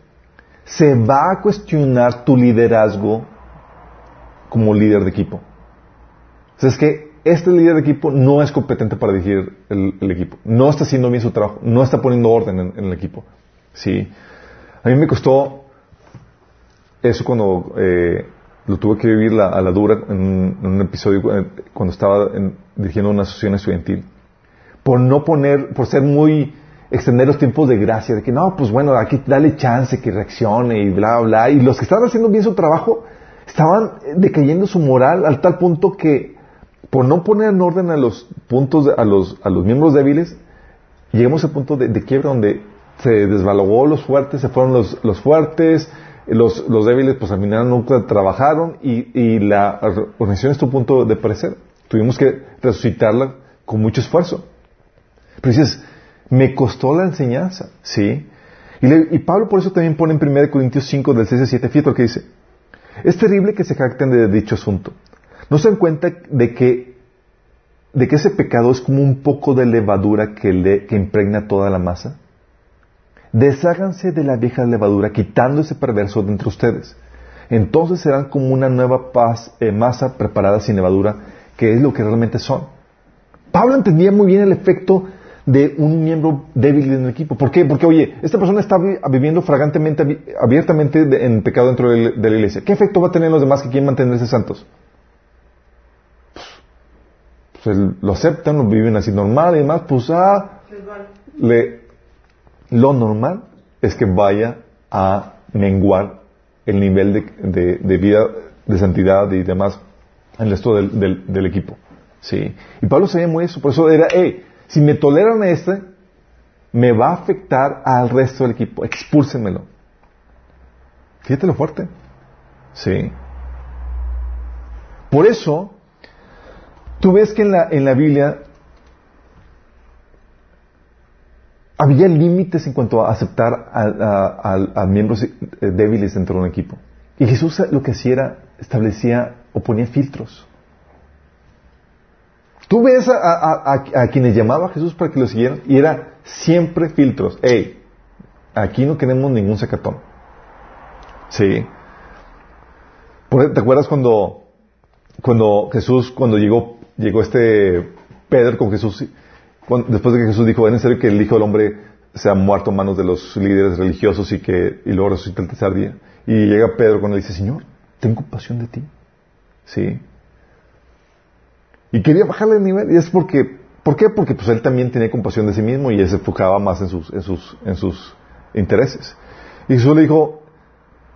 se va a cuestionar tu liderazgo como líder de equipo. O sea, es que este líder de equipo no es competente para dirigir el, equipo. No está haciendo bien su trabajo. No está poniendo orden en, el equipo. Sí. A mí me costó eso cuando eh, lo tuve que vivir a la dura en, un episodio eh, cuando estaba dirigiendo una asociación estudiantil. Por no poner, por ser muy extender los tiempos de gracia, de que no, pues bueno, aquí dale chance que reaccione y bla, bla. Y los que estaban haciendo bien su trabajo estaban decayendo su moral al tal punto que por no poner en orden a los puntos, a los, a los miembros débiles, llegamos al punto de, quiebra donde se desvalogó los fuertes, se fueron los, los fuertes, los, los, débiles pues al final nunca trabajaron y, y la organización estuvo a punto de perecer. Tuvimos que resucitarla con mucho esfuerzo. Pero dices, me costó la enseñanza, ¿sí? Y, y Pablo por eso también pone en 1 Corintios 5 del 6 al 7, fíjate lo que dice. Es terrible que se jacten de dicho asunto. ¿No se dan cuenta de que, de que ese pecado es como un poco de levadura que, le, que impregna toda la masa? Desháganse de la vieja levadura quitando ese perverso de entre ustedes. Entonces serán como una nueva paz, eh, masa preparada sin levadura, que es lo que realmente son. Pablo entendía muy bien el efecto de un miembro débil en el equipo. ¿Por qué? Porque, oye, esta persona está viviendo fragantemente, abiertamente en pecado dentro de la iglesia. ¿Qué efecto va a tener en los demás que quieren mantenerse santos? Lo aceptan, lo viven así normal y demás, pues ah, le, lo normal es que vaya a menguar el nivel de, de, vida, de santidad y demás en el resto del, del, equipo. ¿sí? Y Pablo sabía muy eso, por eso era, hey, si me toleran este, me va a afectar al resto del equipo. Expúlsenmelo. Fíjate lo fuerte. Sí. Por eso, tú ves que en la, en la Biblia había límites en cuanto a aceptar a, miembros eh, débiles dentro de un equipo. Y Jesús lo que hacía era, establecía o ponía filtros. Tú ves a, quienes llamaba a Jesús para que lo siguieran y era siempre filtros. Hey, aquí no queremos ningún sacatón. Sí. ¿Te acuerdas cuando, cuando Jesús, cuando llegó, llegó este Pedro con Jesús, después de que Jesús dijo, ¿es serio que el Hijo del Hombre se ha muerto a manos de los líderes religiosos y que y luego resucita el tercer día? Y llega Pedro cuando le dice, Señor, tengo compasión de ti. Sí. Y quería bajarle el nivel. Y es porque, ¿por qué? Porque pues él también tenía compasión de sí mismo y él se enfocaba más en sus, en sus, en sus intereses. Y Jesús le dijo,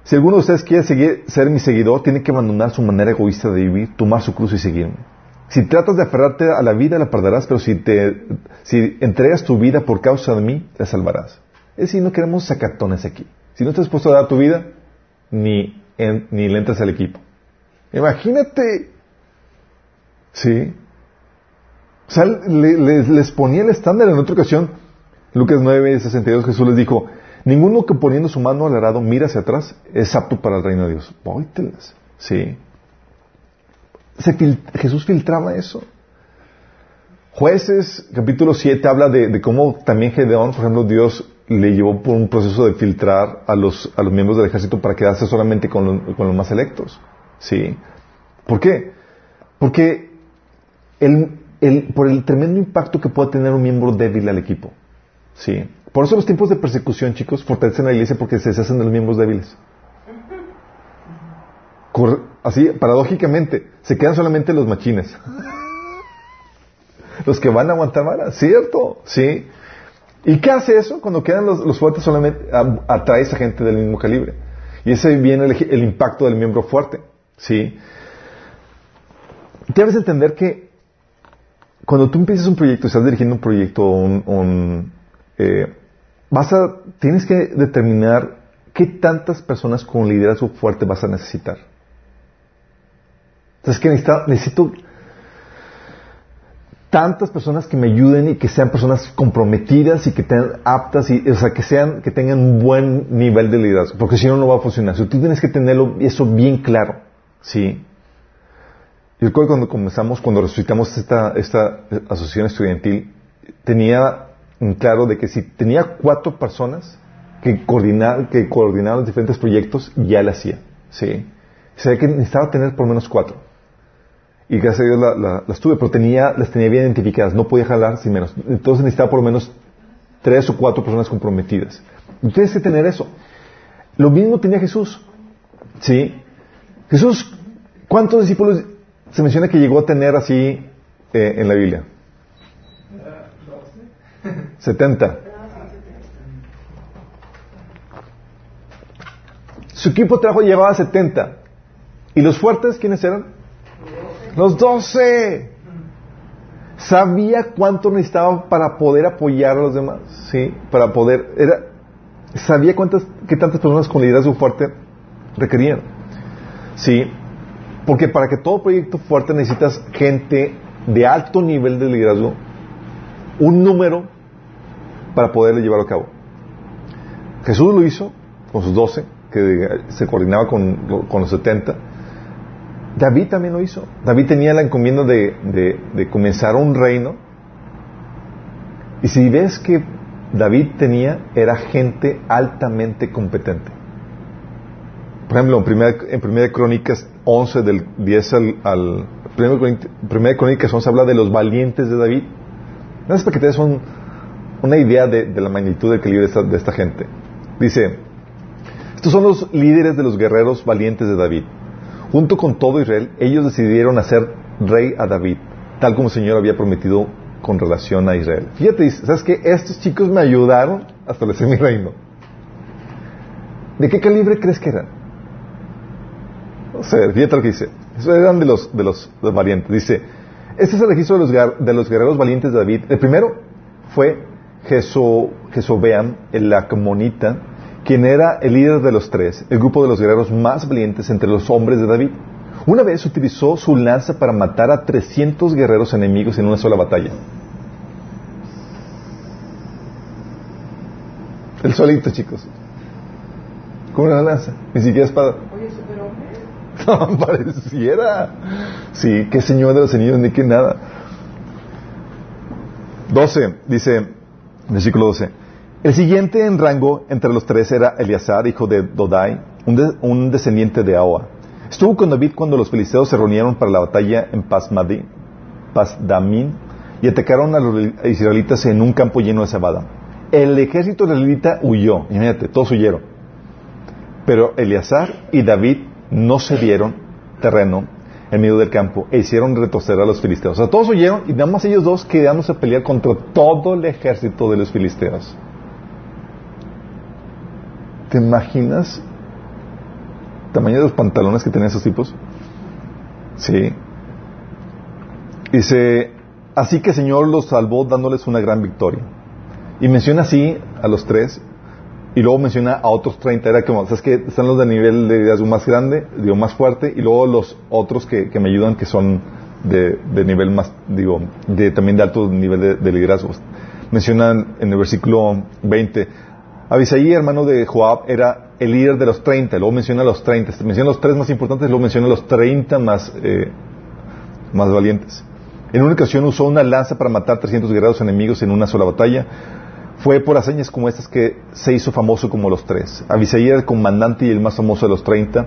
si alguno de ustedes quiere seguir, ser mi seguidor, tiene que abandonar su manera egoísta de vivir, tomar su cruz y seguirme. Si tratas de aferrarte a la vida, la perderás, pero si te, si entregas tu vida por causa de mí, la salvarás. Es decir, no queremos sacatones aquí. Si no estás dispuesto a dar tu vida, ni, ni le entras al equipo. Imagínate Sí. O sea, les ponía el estándar en otra ocasión. Lucas 9, 62, Jesús les dijo, ninguno que poniendo su mano al arado mira hacia atrás es apto para el reino de Dios. Sí. Jesús filtraba eso. Jueces, capítulo 7, habla de, cómo también Gedeón, por ejemplo, Dios le llevó por un proceso de filtrar a los, a los miembros del ejército para quedarse solamente con, con los más electos. ¿Sí? ¿Por qué? Porque por el tremendo impacto que puede tener un miembro débil al equipo. Sí. Por eso los tiempos de persecución, chicos, fortalecen a la iglesia porque se deshacen de los miembros débiles. Así, paradójicamente, se quedan solamente los machines. los que van a aguantar vara, ¿cierto? Sí. ¿Y qué hace eso? Cuando quedan los, fuertes solamente atrae a esa gente del mismo calibre. Y ese viene el, impacto del miembro fuerte. ¿Sí? Debes entender que cuando tú empiezas un proyecto, estás dirigiendo un proyecto, un, eh, vas a, tienes que determinar qué tantas personas con liderazgo fuerte vas a necesitar. Entonces, que necesito, tantas personas que me ayuden y que sean personas comprometidas y que estén aptas y, o sea, que sean, que tengan un buen nivel de liderazgo, porque si no, no va a funcionar. Si tú tienes que tenerlo eso bien claro, ¿sí? Yo recuerdo cuando comenzamos, cuando resucitamos esta, esta asociación estudiantil, tenía en claro de que si tenía cuatro personas que coordinar, que coordinaban diferentes proyectos, ya lo hacía, ¿sí? Sabía que necesitaba tener por lo menos cuatro. Y gracias a Dios la- las tuve, pero tenía, las tenía bien identificadas, no podía jalar sin menos. Entonces necesitaba por lo menos tres o cuatro personas comprometidas. Y tienes que tener eso. Lo mismo tenía Jesús. ¿Sí? Jesús, ¿cuántos discípulos se menciona que llegó a tener así eh, en la Biblia? 70. Su equipo de trabajo llevaba 70. ¿Y los fuertes quiénes eran? Los 12. Sabía cuánto necesitaba para poder apoyar a los demás, ¿sí? Para poder, era, sabía cuántas, qué tantas personas con liderazgo fuerte requerían, ¿sí? Porque para que todo proyecto fuerte necesitas gente de alto nivel de liderazgo, un número para poderle llevarlo a cabo. Jesús lo hizo con sus 12, que se coordinaba con, con los 70. David también lo hizo. David tenía la encomienda de, comenzar un reino. Y si ves que David tenía, era gente altamente competente. Por ejemplo, en Primera, en primera Crónicas 11, del 10 al... al primera, primera Crónicas 11 habla de los valientes de David. No es para que te des un- una idea de, de la magnitud del calibre de esta, de esta gente. Dice, estos son los líderes de los guerreros valientes de David. Junto con todo Israel, ellos decidieron hacer rey a David, tal como el Señor había prometido con relación a Israel. Fíjate, ¿sabes qué? Estos chicos me ayudaron a establecer mi reino. ¿De qué calibre crees que eran? O sea, fíjate lo que dice. Eso eran de los, de los, valientes. Dice, este es el registro de los, de los guerreros valientes de David. El primero fue Jeso, Jesobeam, el Acamonita, quien era el líder de los tres, el grupo de los guerreros más valientes entre los hombres de David. Una vez utilizó su lanza para matar a 300 guerreros enemigos en una sola batalla. El solito, chicos. Con una lanza, ni siquiera espada. Oye, superhombre. No, pareciera. Sí, qué señor de los anillos, ni que nada. 12, dice, versículo 12. El siguiente en rango entre los tres era Eleazar, hijo de Dodai, un, de- un descendiente de Ahoa. Estuvo con David cuando los filisteos se reunieron para la batalla en Pasmadi, Pasdamín y atacaron a los israelitas en un campo lleno de cebada. El ejército israelita huyó, imagínate, todos huyeron. Pero Eleazar y David no se dieron terreno en medio del campo e hicieron retroceder a los filisteos. O sea, todos huyeron y nada más ellos dos quedándose a pelear contra todo el ejército de los filisteos. ¿Te imaginas tamaño de los pantalones que tenían esos tipos? Sí. Dice, así que el Señor los salvó dándoles una gran victoria. Y menciona así a los tres y luego menciona a otros 30. Era como, ¿sabes que Están los de nivel de liderazgo más grande, digo, más fuerte, y luego los otros que, que me ayudan que son de, de nivel más, digo, de, también de alto nivel de, de liderazgo. Mencionan en el versículo 20, Abisaí, hermano de Joab, era el líder de los 30, luego menciona los 30, menciona los tres más importantes, luego menciona los 30 más, eh, más valientes. En una ocasión usó una lanza para matar 300 guerreros enemigos en una sola batalla. Fue por hazañas como estas que se hizo famoso como los tres. Abisaí era el comandante y el más famoso de los 30,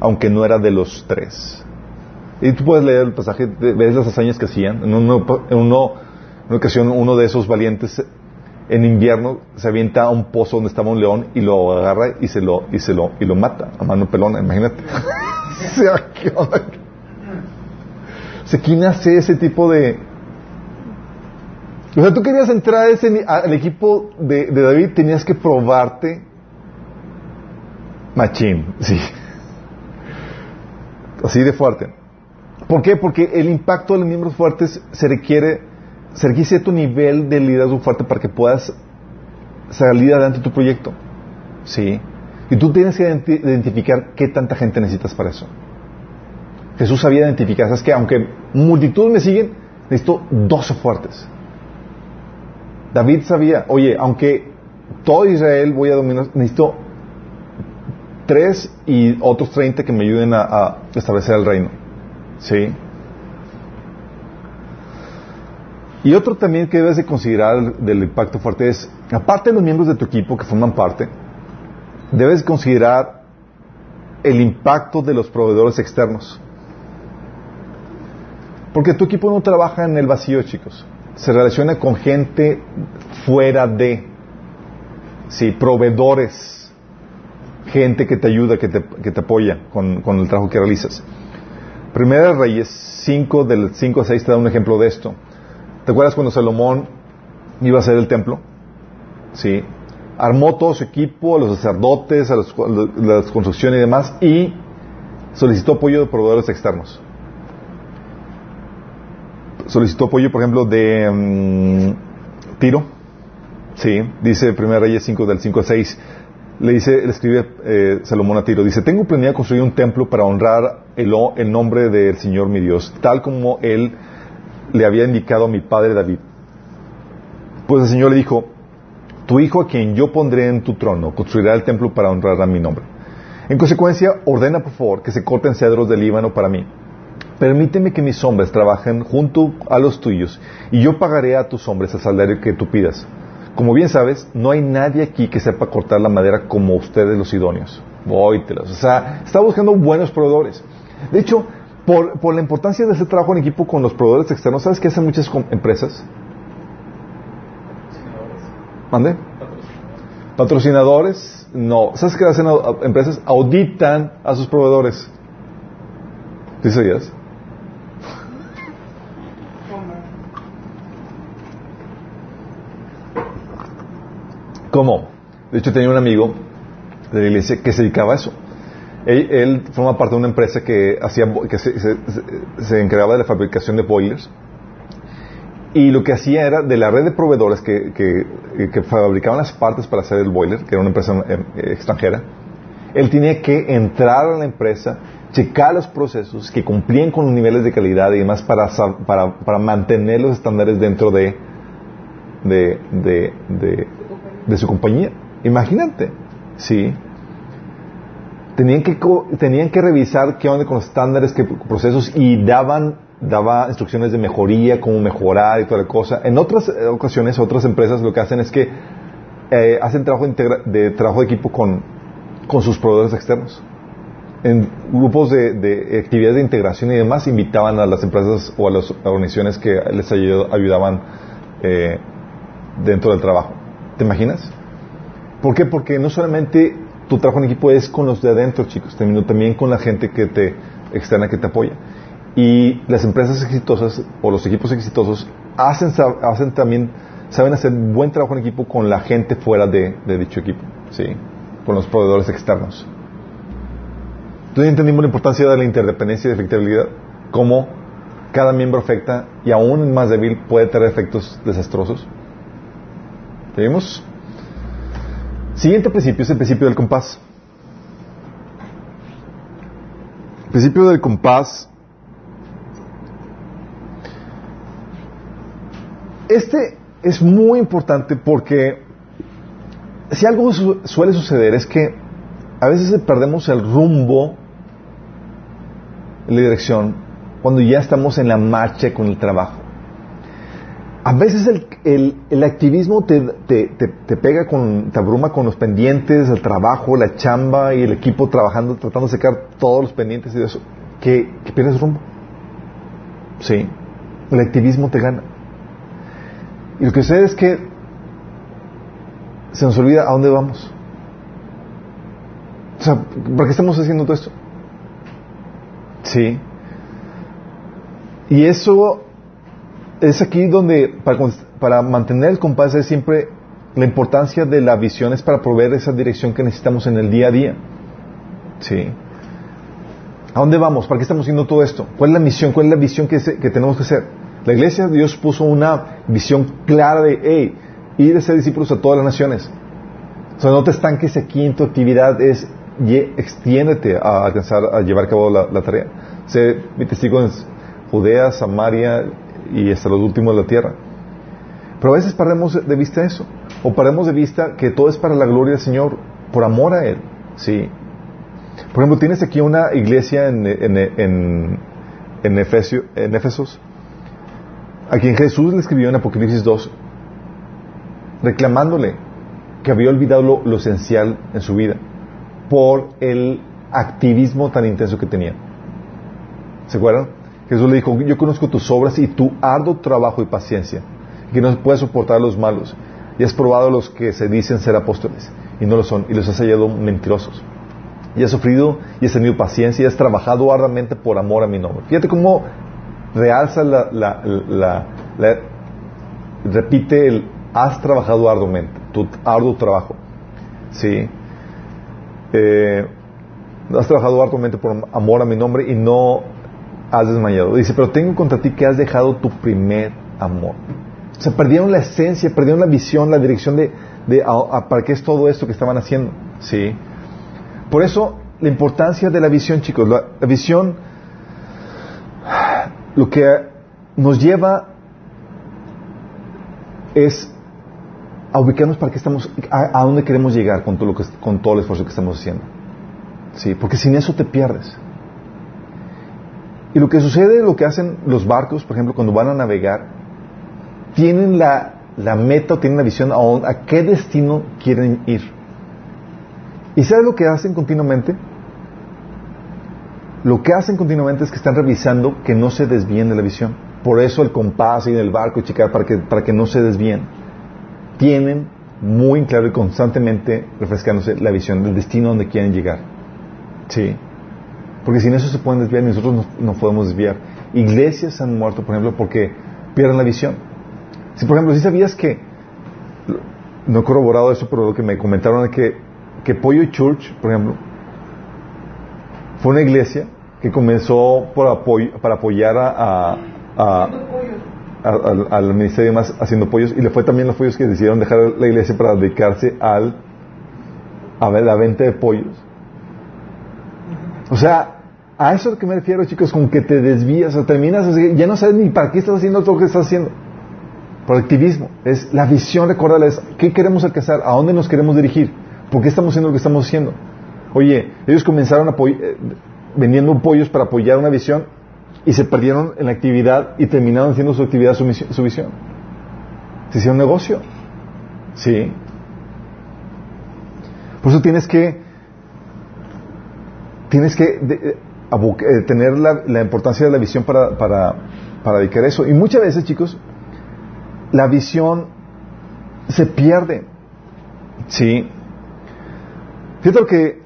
aunque no era de los tres. Y tú puedes leer el pasaje, ves las hazañas que hacían. En una ocasión, uno de esos valientes en invierno se avienta a un pozo donde estaba un león y lo agarra y se lo, y se lo, y lo mata a mano pelona, imagínate. O sea, ¿quién hace ese tipo de, o sea, tú querías entrar ese al equipo de, de David, tenías que probarte machín, sí. Así de fuerte. ¿Por qué? Porque el impacto de los miembros fuertes se requiere, se requiere cierto nivel de liderazgo fuerte para que puedas salir adelante tu proyecto. Sí. Y tú tienes que identi- identificar qué tanta gente necesitas para eso. Jesús sabía identificar, sabes que aunque multitud me siguen, necesito 12 fuertes. David sabía, oye, aunque todo Israel voy a dominar, necesito tres y otros 30 que me ayuden a, a establecer el reino. ¿Sí? Y otro también que debes de considerar del impacto fuerte es, aparte de los miembros de tu equipo que forman parte, debes considerar el impacto de los proveedores externos. Porque tu equipo no trabaja en el vacío, chicos. Se relaciona con gente fuera de, sí, proveedores, gente que te ayuda, que te, que te apoya con, con, el trabajo que realizas. Primera Reyes 5, del 5 a 6 te da un ejemplo de esto. ¿Te acuerdas cuando Salomón iba a hacer el templo? Sí. Armó todo su equipo, a los sacerdotes, a, los, las construcciones y demás, y solicitó apoyo de proveedores externos solicitó apoyo, por ejemplo, de um, Tiro. Sí, dice 1 Reyes 5 del 5 al 6. Le dice, le escribe eh, Salomón a Tiro, dice, tengo planeado construir un templo para honrar el, el nombre del Señor mi Dios, tal como él le había indicado a mi padre David. Pues el Señor le dijo, tu hijo a quien yo pondré en tu trono construirá el templo para honrar a mi nombre. En consecuencia, ordena por favor que se corten cedros del Líbano para mí permíteme que mis hombres trabajen junto a los tuyos y yo pagaré a tus hombres el salario que tú pidas. Como bien sabes, no hay nadie aquí que sepa cortar la madera como ustedes los idóneos. Vóytelos. O sea, está buscando buenos proveedores. De hecho, por, por, la importancia de hacer trabajo en equipo con los proveedores externos, ¿sabes qué hacen muchas empresas? ¿Mande? Patrocinadores. No. ¿Sabes qué hacen empresas? Auditan a sus proveedores. ¿Sí sabías? ¿Cómo? De hecho, tenía un amigo de la iglesia que se dedicaba a eso. Él, forma parte de una empresa que, hacía, que se, encargaba de la fabricación de boilers. Y lo que hacía era, de la red de proveedores que, que, fabricaban las partes para hacer el boiler, que era una empresa eh, extranjera, él tenía que entrar a la empresa, checar los procesos que cumplían con los niveles de calidad y demás para, mantener los estándares dentro de, de, de de su compañía. Imagínate, ¿sí? Tenían que, tenían que revisar qué onda con los estándares, qué procesos y daban daba instrucciones de mejoría, cómo mejorar y toda la cosa. En otras ocasiones, otras empresas lo que hacen es que eh, hacen trabajo de, trabajo de equipo con, con sus proveedores externos. En grupos de, de, actividades de integración y demás invitaban a las empresas o a las organizaciones que les ayudaban eh, dentro del trabajo. ¿Te imaginas? ¿Por qué? Porque no solamente tu trabajo en equipo es con los de adentro, chicos, sino también con la gente que te externa que te apoya. Y las empresas exitosas o los equipos exitosos hacen, hacen también, saben hacer buen trabajo en equipo con la gente fuera de, dicho equipo, ¿sí? Con los proveedores externos. Entonces entendimos la importancia de la interdependencia y de efectividad, cómo cada miembro afecta y aún más débil puede tener efectos desastrosos. ¿Vimos? Siguiente principio es el principio del compás. El principio del compás. Este es muy importante porque si algo suele suceder es que a veces perdemos el rumbo, la dirección, cuando ya estamos en la marcha con el trabajo a veces el, el, activismo te, te, te, pega con, te abruma con los pendientes, el trabajo, la chamba y el equipo trabajando, tratando de sacar todos los pendientes y de eso, que, que pierdes rumbo. Sí, el activismo te gana. Y lo que sucede es que se nos olvida a dónde vamos. O sea, ¿para qué estamos haciendo todo esto? Sí. Y eso es aquí donde para, mantener el compás es siempre la importancia de la visión es para proveer esa dirección que necesitamos en el día a día. ¿Sí? ¿A dónde vamos? ¿Para qué estamos haciendo todo esto? ¿Cuál es la misión? ¿Cuál es la visión que, tenemos que hacer? La iglesia de Dios puso una visión clara de, hey, ir a ser discípulos a todas las naciones. O sea, no te estanques aquí en tu actividad, es extiéndete a alcanzar, a llevar a cabo la, tarea. Mi testigo en Judea, Samaria, y hasta los últimos de la tierra. Pero a veces perdemos de vista eso, o perdemos de vista que todo es para la gloria del Señor, por amor a Él, ¿sí? Por ejemplo, tienes aquí una iglesia en, en, en, en, Efesio, en Éfesos, a quien Jesús le escribió en Apocalipsis 2, reclamándole que había olvidado lo, lo esencial en su vida por el activismo tan intenso que tenía. ¿Se acuerdan? Jesús le dijo, yo conozco tus obras y tu arduo trabajo y paciencia, que no puedes soportar a los malos, y has probado a los que se dicen ser apóstoles, y no lo son, y los has hallado mentirosos. Y has sufrido y has tenido paciencia y has trabajado arduamente por amor a mi nombre. Fíjate cómo realza la, repite el has trabajado arduamente, tu arduo trabajo. ¿Sí? Eh, has trabajado arduamente por amor a mi nombre y no has desmayado. Dice, pero tengo contra ti que has dejado tu primer amor. O sea, perdieron la esencia, perdieron la visión, la dirección de, de para qué es todo esto que estaban haciendo. ¿Sí? Por eso, la importancia de la visión, chicos. La, visión, lo que nos lleva es a ubicarnos para qué estamos, a, a dónde queremos llegar con todo, lo que, con todo el esfuerzo que estamos haciendo. Sí, porque sin eso te pierdes. Y lo que sucede, lo que hacen los barcos, por ejemplo, cuando van a navegar, tienen la, la meta o tienen la visión a, a qué destino quieren ir. ¿Y sabes lo que hacen continuamente? Lo que hacen continuamente es que están revisando que no se desvíen de la visión. Por eso el compás y el barco y checar para que, para que no se desvíen. Tienen muy claro y constantemente refrescándose la visión del destino donde quieren llegar. Sí. Porque sin eso se pueden desviar y nosotros no, podemos desviar. Iglesias han muerto, por ejemplo, porque pierden la visión. Si, por ejemplo, si sabías que, no he corroborado eso, pero lo que me comentaron es que, que Pollo Church, por ejemplo, fue una iglesia que comenzó por apoyo, para apoyar a, a, al ministerio más haciendo pollos y le fue también los pollos que decidieron dejar la iglesia para dedicarse al a la venta de pollos o sea, a eso que me refiero, chicos, con que te desvías, o terminas, ya no sabes ni para qué estás haciendo todo lo que estás haciendo. Por activismo. Es la visión, recordarles, ¿qué queremos alcanzar? ¿A dónde nos queremos dirigir? ¿Por qué estamos haciendo lo que estamos haciendo? Oye, ellos comenzaron a eh, vendiendo pollos para apoyar una visión y se perdieron en la actividad y terminaron haciendo su actividad, su, su visión. Se hicieron negocio. Sí. Por eso tienes que tienes que eh, eh, tener la, importancia de la visión para, para, para dedicar eso. Y muchas veces, chicos, la visión se pierde. Sí. Fíjate lo que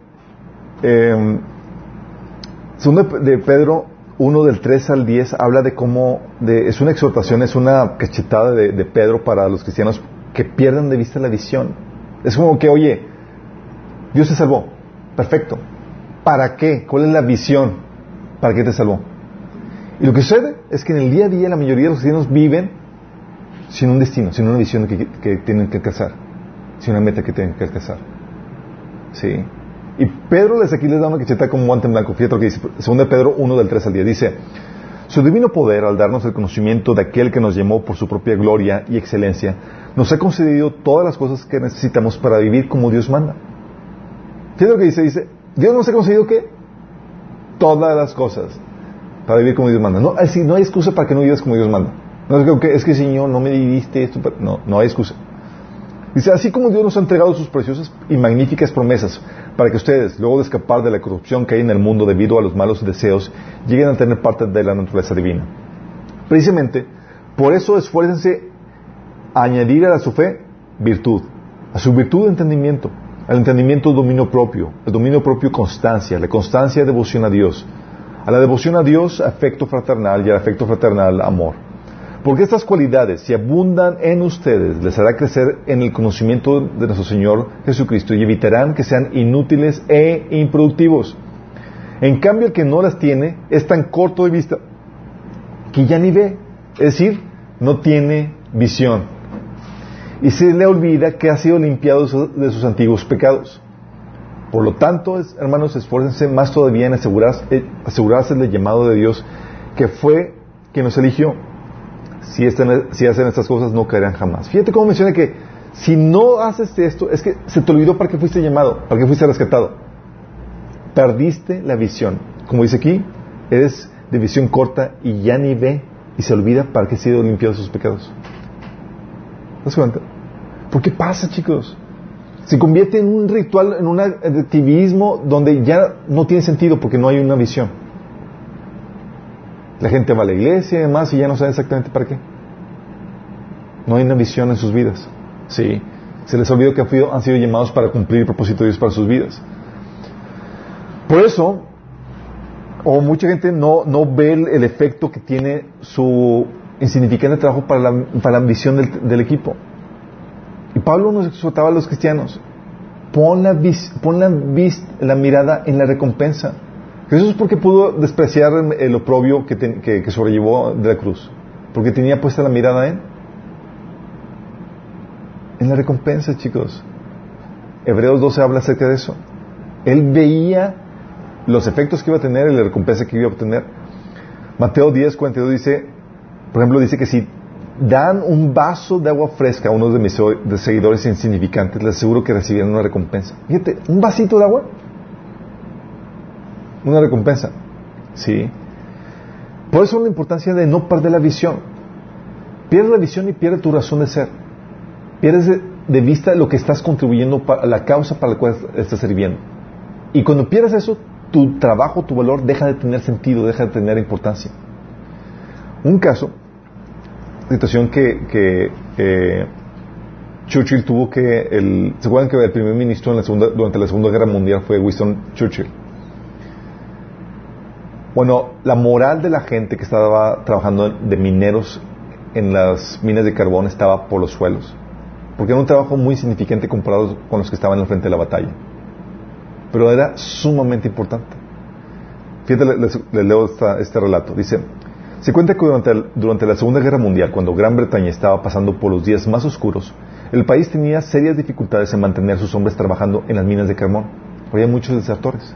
eh, segundo de Pedro 1 del 3 al 10 habla de cómo de, es una exhortación, es una cachetada de, de, Pedro para los cristianos que pierden de vista la visión. Es como que, oye, Dios te salvó, perfecto, ¿Para qué? ¿Cuál es la visión? ¿Para qué te salvó? Y lo que sucede es que en el día a día la mayoría de los cristianos viven sin un destino, sin una visión que, tienen que alcanzar, sin una meta que tienen que alcanzar. ¿Sí? Y Pedro desde aquí les da una cacheta como guante en blanco. Fíjate lo que dice, de Pedro 1 del 3 al 10. Dice, su divino poder, al darnos el conocimiento de aquel que nos llamó por su propia gloria y excelencia, nos ha concedido todas las cosas que necesitamos para vivir como Dios manda. Fíjate lo que dice, dice, Dios nos ha concedido que todas las cosas para vivir como Dios manda. No, es no hay excusa para que no vivas como Dios manda. No es que, es que Señor, no me diste esto. No, no hay excusa. Dice, así como Dios nos ha entregado sus preciosas y magníficas promesas para que ustedes, luego de escapar de la corrupción que hay en el mundo debido a los malos deseos, lleguen a tener parte de la naturaleza divina. Precisamente, por eso esfuércense a añadir a su fe virtud, a su virtud entendimiento, al entendimiento dominio propio, el dominio propio constancia, la constancia devoción a Dios, a la devoción a Dios afecto fraternal y al afecto fraternal amor. Porque estas cualidades, si abundan en ustedes, les hará crecer en el conocimiento de nuestro Señor Jesucristo y evitarán que sean inútiles e improductivos. En cambio, el que no las tiene es tan corto de vista que ya ni ve, es decir, no tiene visión y se le olvida que ha sido limpiado de sus antiguos pecados. Por lo tanto, hermanos, esfuércense más todavía en asegurarse, eh, asegurarse del llamado de Dios que fue quien nos eligió. si, están- si hacen estas cosas no caerán jamás. Fíjate cómo menciona que si no haces esto, es que se te olvidó para qué fuiste llamado, para qué fuiste rescatado. Perdiste la visión. Como dice aquí, eres de visión corta y ya ni ve y se olvida para qué ha sido limpiado de sus pecados. ¿Te das cuenta? ¿Por qué pasa, chicos? Se convierte en un ritual, en un activismo donde ya no tiene sentido porque no hay una visión. La gente va a la iglesia y demás y ya no sabe exactamente para qué. No hay una visión en sus vidas. Sí. Se les olvidó que han sido- llamados para cumplir el propósito de Dios para sus vidas. Por eso, o mucha gente no, no ve el efecto que tiene su insignificante trabajo para la, para la visión del, del equipo. Y Pablo nos exhortaba a los cristianos, pon la, vis- pon la, vis- la mirada en la recompensa. Jesús porque pudo despreciar el, oprobio que, que, que sobrellevó de la cruz, porque tenía puesta la mirada en en la recompensa, chicos. Hebreos 12 habla acerca de eso. Él veía los efectos que iba a tener y la recompensa que iba a obtener. Mateo 10, 42 dice, por ejemplo, dice que si dan un vaso de agua fresca a uno de mis seguidores insignificantes, les aseguro que recibirán una recompensa. Fíjate, un vasito de agua, una recompensa. Sí. Por eso la importancia de no perder la visión. Pierde la visión y pierde tu razón de ser. Pierdes de, vista lo que estás contribuyendo para la causa para la cual estás sirviendo. Y cuando pierdes eso, tu trabajo, tu valor deja de tener sentido, deja de tener importancia. Un caso, situación que, eh, Churchill tuvo que, el, ¿se acuerdan que el primer ministro durante la Segunda Guerra Mundial fue Winston Churchill? Bueno, la moral de la gente que estaba trabajando de mineros en las minas de carbón estaba por los suelos, porque era un trabajo muy significante comparado con los que estaban al frente de la batalla. Pero era sumamente importante. Fíjate, les, leo este relato. Dice, se cuenta que durante, la Segunda Guerra Mundial, cuando Gran Bretaña estaba pasando por los días más oscuros, el país tenía serias dificultades en mantener a sus hombres trabajando en las minas de carbón. Había muchos desertores.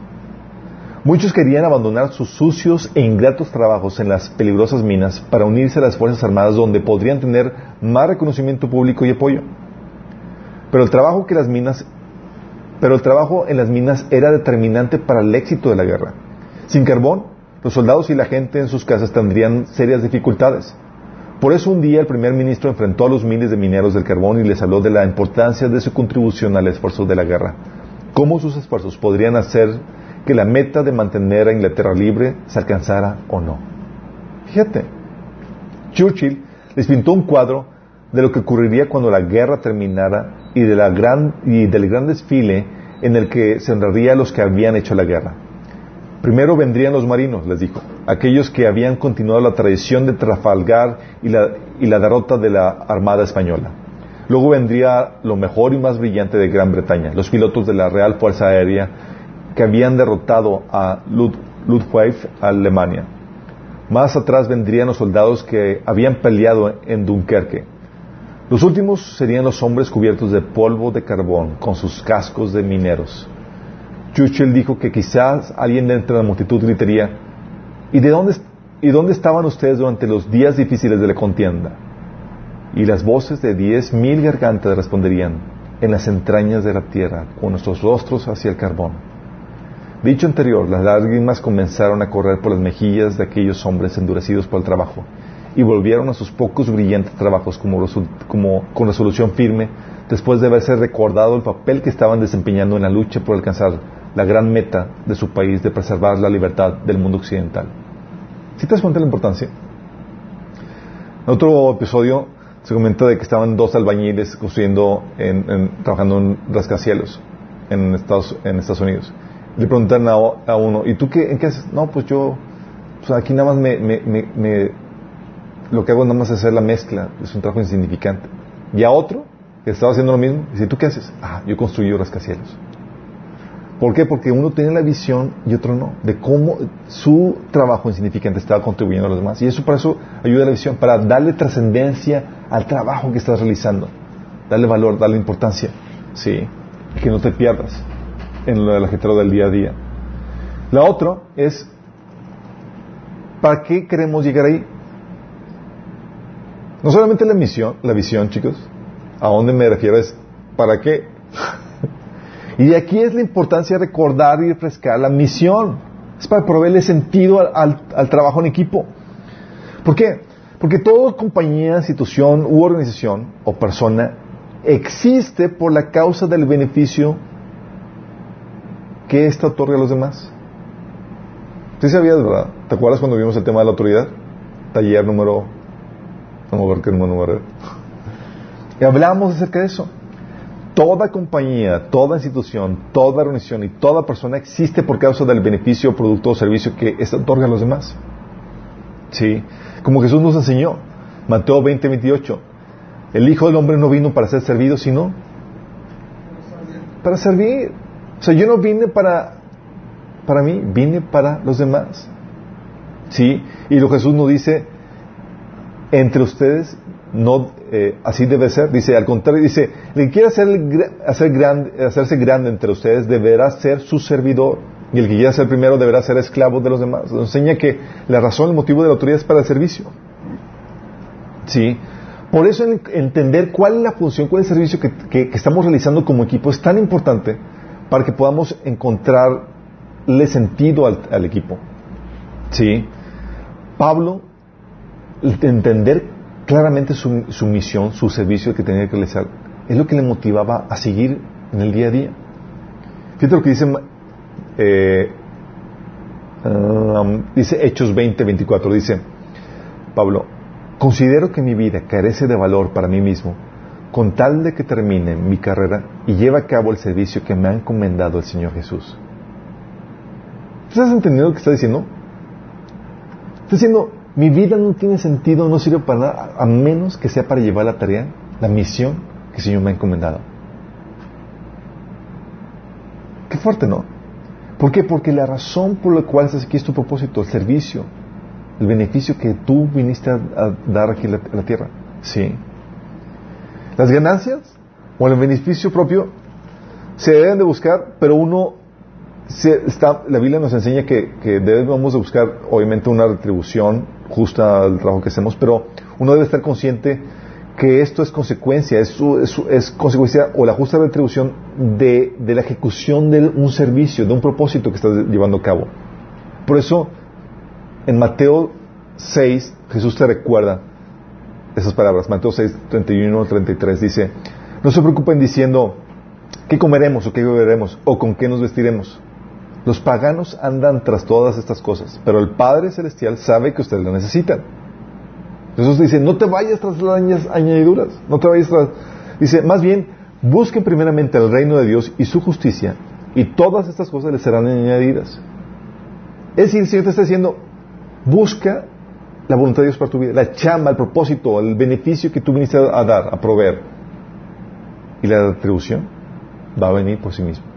Muchos querían abandonar sus sucios e ingratos trabajos en las peligrosas minas para unirse a las Fuerzas Armadas donde podrían tener más reconocimiento público y apoyo. Minas pero el trabajo en las minas era determinante para el éxito de la guerra. Sin carbón, los soldados y la gente en sus casas tendrían serias dificultades. Por eso un día el primer ministro enfrentó a los miles de mineros del carbón y les habló de la importancia de su contribución al esfuerzo de la guerra. Cómo sus esfuerzos podrían hacer que la meta de mantener a Inglaterra libre se alcanzara o no. Fíjate, Churchill les pintó un cuadro de lo que ocurriría cuando la guerra terminara y, de la gran, y del gran desfile en el que se honraría a los que habían hecho la guerra. Primero vendrían los marinos, les dijo, aquellos que habían continuado la tradición de Trafalgar y la, y la derrota de la Armada Española. Luego vendría lo mejor y más brillante de Gran Bretaña, los pilotos de la Real Fuerza Aérea que habían derrotado a Luftwaffe Alemania. Más atrás vendrían los soldados que habían peleado en Dunkerque. Los últimos serían los hombres cubiertos de polvo de carbón con sus cascos de mineros. Churchill dijo que quizás alguien de entre la multitud gritaría, ¿y, de dónde, ¿y dónde estaban ustedes durante los días difíciles de la contienda? Y las voces de diez mil gargantas responderían, en las entrañas de la tierra, con nuestros rostros hacia el carbón. Dicho anterior, las lágrimas comenzaron a correr por las mejillas de aquellos hombres endurecidos por el trabajo y volvieron a sus pocos brillantes trabajos como, con resolución firme después de haberse recordado el papel que estaban desempeñando en la lucha por alcanzar la gran meta de su país de preservar la libertad del mundo occidental. ¿Sí te das cuenta de la importancia? En otro episodio se comenta de que estaban dos albañiles construyendo, en- en- trabajando en rascacielos en Estados, en Estados Unidos. Le preguntan a, uno, ¿y tú qué, haces? No, pues yo, aquí nada más me- lo que hago nada más es hacer la mezcla, es un trabajo insignificante. Y a otro, que estaba haciendo lo mismo, dice, ¿tú qué haces? Ah, yo construyo rascacielos. ¿Por qué? Porque uno tiene la visión y otro no, de cómo su trabajo insignificante estaba contribuyendo a los demás. Y eso para eso ayuda a la visión, para darle trascendencia al trabajo que estás realizando, darle valor, darle importancia, sí, que no te pierdas en lo del ajetreo del día a día. La otra es, ¿para qué queremos llegar ahí? No solamente la misión, la visión, chicos. ¿A dónde me refiero? Es ¿para qué? Y aquí es la importancia de recordar y refrescar la misión. Es para proveerle sentido al, al trabajo en equipo. ¿Por qué? Porque toda compañía, institución u organización o persona existe por la causa del beneficio que ésta otorga a los demás. ¿Sí sabías, verdad? ¿Te acuerdas cuando vimos el tema de la autoridad? Taller número... Vamos a ver qué número Y hablamos acerca de eso. Toda compañía, toda institución, toda organización y toda persona existe por causa del beneficio, producto o servicio que ésta otorga a los demás. ¿Sí? Como Jesús nos enseñó. Mateo 20, 28. El Hijo del Hombre no vino para ser servido, sino para servir. O sea, yo no vine para, para mí, vine para los demás. ¿Sí? Y lo Jesús nos dice, entre ustedes, no, eh, así debe ser. Dice, al contrario, dice, el que quiera hacer, grande, hacerse grande entre ustedes deberá ser su servidor. Y el que quiera ser primero deberá ser esclavo de los demás. Enseña que la razón, el motivo de la autoridad es para el servicio. ¿Sí? Por eso entender cuál es la función, cuál es el servicio que, estamos realizando como equipo es tan importante para que podamos encontrarle sentido al, equipo. ¿Sí? Pablo, entender claramente su, misión, su servicio que tenía que realizar, es lo que le motivaba a seguir en el día a día. Fíjate lo que dice, eh, um, dice Hechos 20, 24, dice Pablo, Considero que mi vida carece de valor para mí mismo, con tal de que termine mi carrera y lleve a cabo el servicio que me ha encomendado el Señor Jesús. ¿Estás entendiendo lo que está diciendo? Está diciendo, mi vida no tiene sentido, no sirve para nada, a menos que sea para llevar la tarea, la misión que el Señor me ha encomendado. Qué fuerte, ¿no? ¿Por qué? Porque la razón por la cual estás aquí es tu propósito, el servicio, el beneficio que tú viniste a, dar aquí en la, tierra. Sí. Las ganancias o el beneficio propio se deben de buscar, pero uno se está, la Biblia nos enseña que, debemos de buscar obviamente una retribución justa al trabajo que hacemos, pero uno debe estar consciente que esto es consecuencia, es, es, consecuencia o la justa retribución de, de, la ejecución de un servicio, de un propósito que estás llevando a cabo. Por eso en Mateo 6, Jesús te recuerda esas palabras. Mateo 6, 31, 33 dice, no se preocupen diciendo, ¿qué comeremos o qué beberemos o con qué nos vestiremos? Los paganos andan tras todas estas cosas, pero el Padre Celestial sabe que ustedes lo necesitan. Jesús dice, no te vayas tras las añadiduras, no te vayas tras... Dice, más bien, busquen primeramente el reino de Dios y su justicia, y todas estas cosas les serán añadidas. Es decir, el Señor te está diciendo, busca la voluntad de Dios para tu vida, la chamba, el propósito, el beneficio que tú viniste a dar, a proveer. Y la retribución va a venir por sí mismo.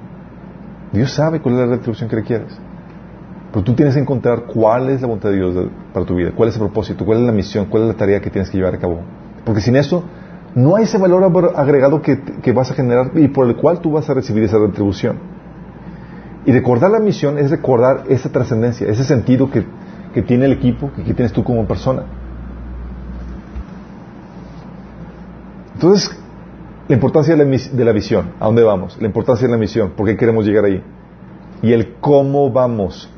Dios sabe cuál es la retribución que requieres. Pero tú tienes que encontrar cuál es la voluntad de Dios para tu vida, cuál es el propósito, cuál es la misión, cuál es la tarea que tienes que llevar a cabo. Porque sin eso, no hay ese valor agregado que, que vas a generar y por el cual tú vas a recibir esa retribución. Y recordar la misión es recordar esa trascendencia, ese sentido que que tiene el equipo que tienes tú como persona. Entonces, la importancia de la, visión, ¿a dónde vamos? La importancia de la misión, ¿por qué queremos llegar ahí? Y el cómo vamos.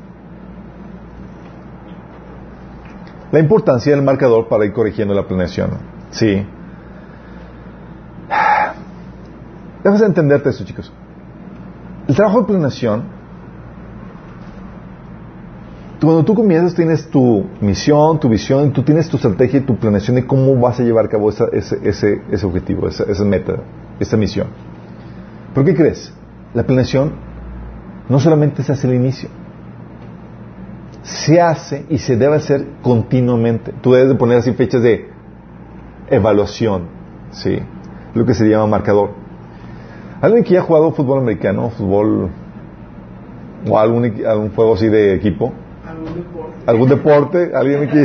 La importancia del marcador para ir corrigiendo la planeación. Sí. Debes entenderte esto, chicos. El trabajo de planeación cuando tú comienzas tienes tu misión, tu visión, tú tienes tu estrategia y tu planeación de cómo vas a llevar a cabo ese, ese, ese, objetivo, esa, meta, esa misión. ¿Por qué crees? La planeación no solamente se hace al inicio, se hace y se debe hacer continuamente. Tú debes de poner así fechas de evaluación, ¿sí? Lo que se llama marcador. ¿Alguien que haya jugado fútbol americano, fútbol o algún, algún juego así de equipo? ¿Algún deporte? ¿Alguien aquí?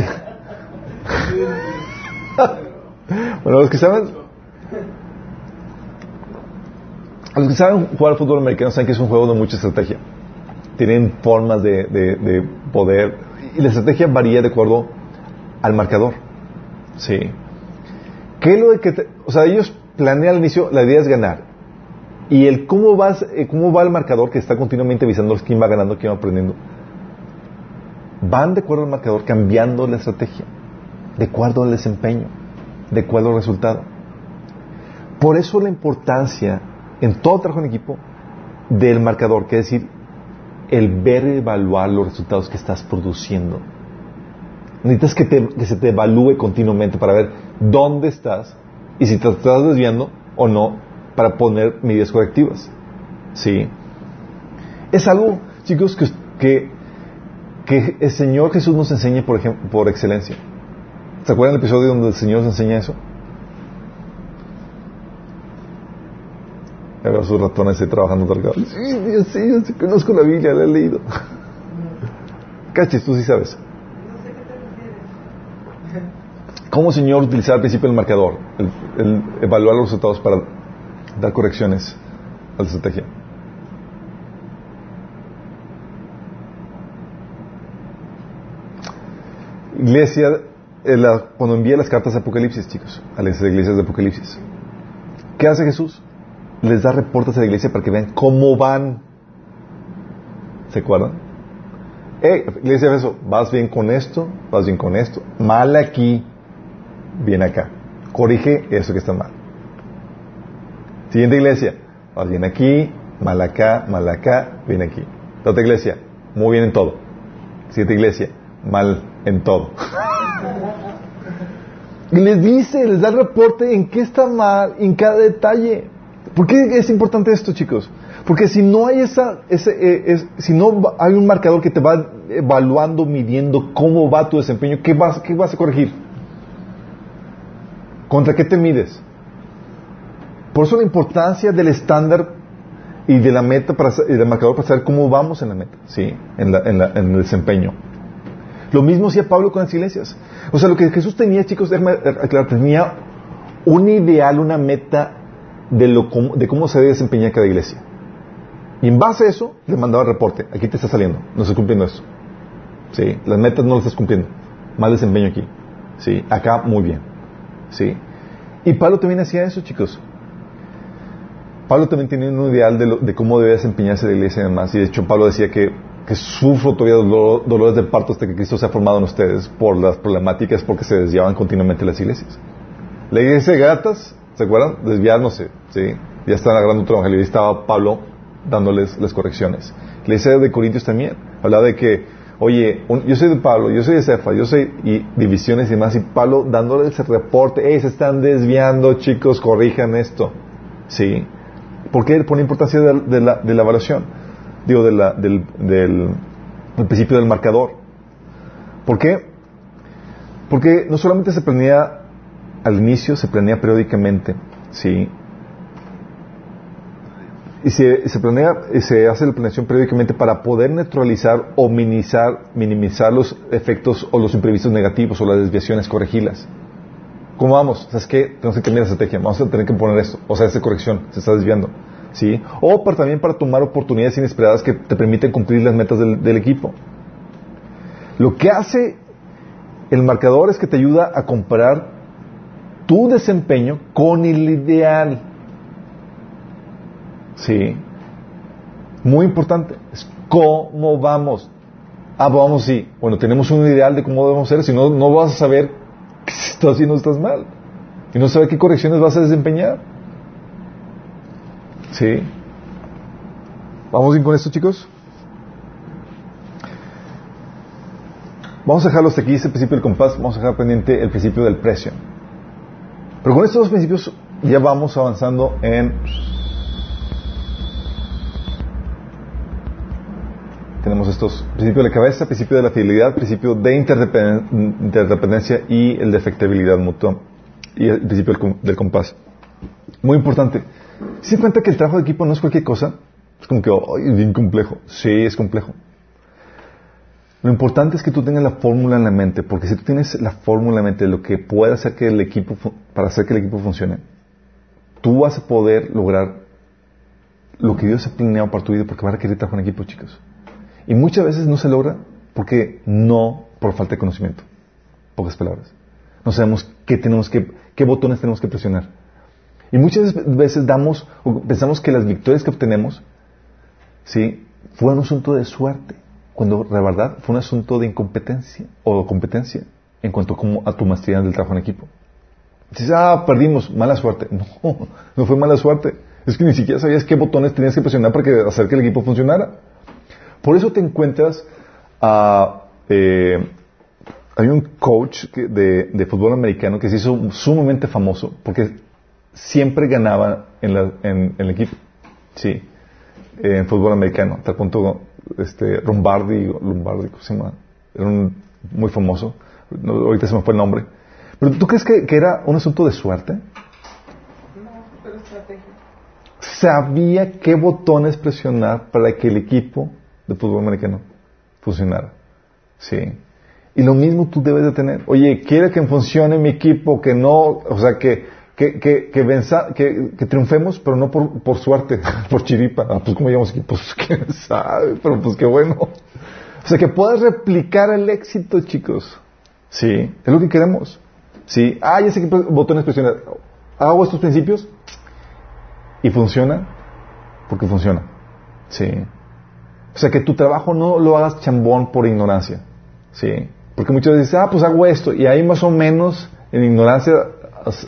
bueno, los que saben... Los que saben jugar al fútbol americano saben que es un juego de mucha estrategia. Tienen formas de, de poder. Y la estrategia varía de acuerdo al marcador. Sí. ¿Qué es lo de que te- o sea, ellos planean al inicio, la idea es ganar. Y el cómo va, eh, cómo va el marcador que está continuamente avisándoles quién va ganando, quién va aprendiendo. Van de acuerdo al marcador cambiando la estrategia, de acuerdo al desempeño, de acuerdo al resultado. Por eso la importancia en todo trabajo en equipo del marcador, que es decir, el ver y evaluar los resultados que estás produciendo. Necesitas que, que se te evalúe continuamente para ver dónde estás y si te estás desviando o no para poner medidas correctivas. ¿Sí? Es algo, chicos, que, que el Señor Jesús nos enseña por, ejemplo, por excelencia. ¿Se acuerdan del episodio donde el Señor nos enseña eso? Ya veo sus ratones ahí trabajando targados. Sí, Dios, sí, yo sí conozco la Biblia, la he leído. Cachis, tú sí sabes. ¿Cómo el Señor utilizaba al principio el marcador? El, el evaluar los resultados para dar correcciones a la estrategia. Iglesia, eh, cuando envía las cartas de Apocalipsis, chicos, a las iglesias de Apocalipsis, ¿qué hace Jesús? Les da reportes a la iglesia para que vean cómo van. ¿Se acuerdan? Hey, iglesia de eso, vas bien con esto, vas bien con esto, mal aquí, bien acá. Corrige eso que está mal. Siguiente iglesia, vas bien aquí, mal acá, mal acá, bien aquí. La iglesia, muy bien en todo. Siguiente iglesia, mal en todo. Y les dice, les da el reporte en qué está mal, en cada detalle. ¿Por qué es importante esto, chicos? Porque si no hay esa, ese, eh, si no hay un marcador que te va evaluando, midiendo cómo va tu desempeño, ¿qué vas, qué vas a corregir? ¿Contra qué te mides? Por eso la importancia del estándar y de la meta para, y del marcador para saber cómo vamos en la meta, sí, en, la- en la- en el desempeño. Lo mismo hacía Pablo con las iglesias. O sea, lo que Jesús tenía, chicos, aclarar, tenía un ideal, una meta de, lo, de cómo se debe desempeñar cada iglesia. Y en base a eso, le mandaba reporte. Aquí te está saliendo, no estás cumpliendo eso. Sí, las metas no las estás cumpliendo. Mal desempeño aquí. Sí, acá muy bien. Sí. Y Pablo también hacía eso, chicos. Pablo también tenía un ideal de, de cómo debe desempeñarse la iglesia y demás. Y de hecho, Pablo decía que, que sufro todavía dolor- dolores de parto hasta que Cristo se ha formado en ustedes por las problemáticas porque se desviaban continuamente las iglesias. La iglesia de Gatas, ¿se acuerdan? Desviándose, ¿sí? Ya están agarrando otro evangelio y estaba Pablo dándoles las correcciones. La iglesia de Corintios también hablaba de que, oye, un- yo soy de Pablo, yo soy de Cefa, yo soy, y divisiones y demás, y Pablo dándoles el reporte, hey, se están desviando, chicos, corrijan esto, ¿sí? ¿Por qué? Por la importancia de, de la, de la evaluación, digo, de la- del, del, del principio del marcador. ¿Por qué? Porque no solamente se planea al inicio, se planea periódicamente, ¿sí? Y se, se planea, se hace la planeación periódicamente para poder neutralizar o minimizar, minimizar los efectos o los imprevistos negativos o las desviaciones, corregirlas. ¿Cómo vamos? ¿Sabes qué? Tenemos que cambiar la estrategia. Vamos a tener que poner esto. O sea, esta corrección se está desviando. ¿Sí? O también para tomar oportunidades inesperadas que te permiten cumplir las metas del, equipo. Lo que hace el marcador es que te ayuda a comparar tu desempeño con el ideal. ¿Sí? Muy importante. Es cómo vamos. Ah, vamos, sí. Bueno, tenemos un ideal de cómo debemos ser. Si no, no vas a saber si estás haciendo estás mal. Y no sabes qué correcciones vas a desempeñar. ¿Sí? ¿Vamos bien con esto, chicos? Vamos a dejarlo hasta aquí, este principio del compás. Vamos a dejar pendiente el principio del precio. Pero con estos dos principios ya vamos avanzando en... Tenemos estos, principio de la cabeza, principio de la fidelidad, principio de interdependen- interdependencia y el de efectibilidad mutua y el principio del compás. Muy importante. ¿Se cuenta que el trabajo de equipo no es cualquier cosa? Es como que, "Ay, es bien complejo. Sí, es complejo. Lo importante es que tú tengas la fórmula en la mente, porque si tú tienes la fórmula en la mente de lo que puede hacer que el equipo, para hacer que el equipo funcione, tú vas a poder lograr lo que Dios ha planeado para tu vida, porque va a requerir trabajo en equipo, chicos. Y muchas veces no se logra porque no, por falta de conocimiento. Pocas palabras. No sabemos qué tenemos que, qué botones tenemos que presionar. Y muchas veces damos, pensamos que las victorias que obtenemos, ¿sí? Fue un asunto de suerte, cuando la verdad fue un asunto de incompetencia o competencia en cuanto a tu maestría del trabajo en equipo. Dices, ah, perdimos, mala suerte. No, no fue mala suerte. Es que ni siquiera sabías qué botones tenías que presionar para que, hacer que el equipo funcionara. Por eso te encuentras a... Eh, hay un coach de, fútbol americano que se hizo sumamente famoso porque siempre ganaba en, el equipo. Sí, en fútbol americano. Hasta punto, este, Lombardi, Lombardi, ¿cómo se llama? Era un, muy famoso. ahorita se me fue el nombre. Pero ¿tú crees que, que era un asunto de suerte? No, pero estrategia. Sabía qué botones presionar para que el equipo de fútbol americano funcionara. Sí. Y lo mismo tú debes de tener. Oye, quiere que funcione mi equipo, que no, o sea, que, que, que, que, venza, que, que, triunfemos, pero no por, por suerte, por chiripa. Ah, pues como llamamos aquí, pues quién sabe, pero pues qué bueno. O sea, que puedas replicar el éxito, chicos. Sí, es lo que queremos. Sí, ah, ya sé qué botones presionar. Hago estos principios y funciona porque funciona. Sí. O sea, que tu trabajo no lo hagas chambón por ignorancia. Sí. Porque muchas veces ah, pues hago esto. Y ahí más o menos, en ignorancia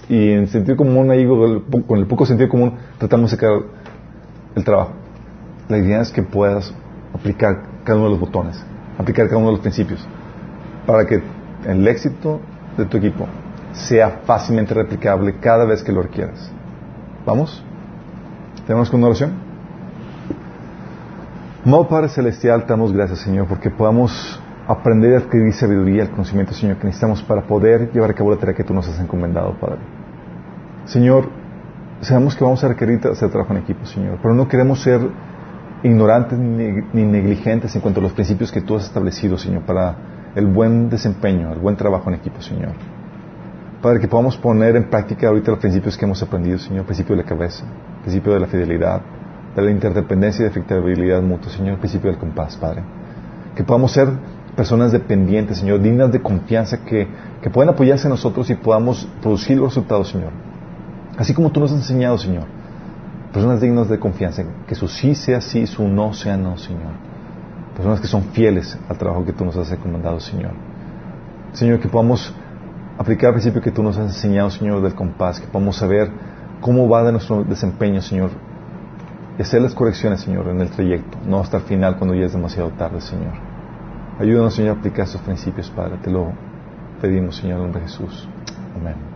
y en sentido común, ahí con el poco sentido común, tratamos de sacar el trabajo. La idea es que puedas aplicar cada uno de los botones, aplicar cada uno de los principios, para que el éxito de tu equipo sea fácilmente replicable cada vez que lo requieras. ¿Vamos? ¿Tenemos con una oración? Amado Padre Celestial, te damos gracias, Señor, porque podamos aprender a adquirir sabiduría, el conocimiento, Señor, que necesitamos para poder llevar a cabo la tarea que tú nos has encomendado, Padre. Señor, sabemos que vamos a requerir hacer trabajo en equipo, Señor, pero no queremos ser ignorantes ni, negligentes en cuanto a los principios que tú has establecido, Señor, para el buen desempeño, el buen trabajo en equipo, Señor. Padre, que podamos poner en práctica ahorita los principios que hemos aprendido, Señor, principio de la cabeza, principio de la fidelidad, de la interdependencia y de efectividad mutua, Señor, principio del compás, Padre. Que podamos ser personas dependientes, Señor, dignas de confianza, que, que puedan apoyarse en nosotros y podamos producir los resultados, Señor. Así como tú nos has enseñado, Señor. Personas dignas de confianza, que su sí sea sí, su no sea no, Señor. Personas que son fieles al trabajo que tú nos has encomendado, Señor. Señor, que podamos aplicar el principio que tú nos has enseñado, Señor, del compás, que podamos saber cómo va de nuestro desempeño, Señor, y hacer las correcciones, Señor, en el trayecto, no hasta el final cuando ya es demasiado tarde, Señor. Ayúdanos, Señor, a aplicar estos principios, Padre. Te lo pedimos, Señor, en nombre de Jesús. Amén.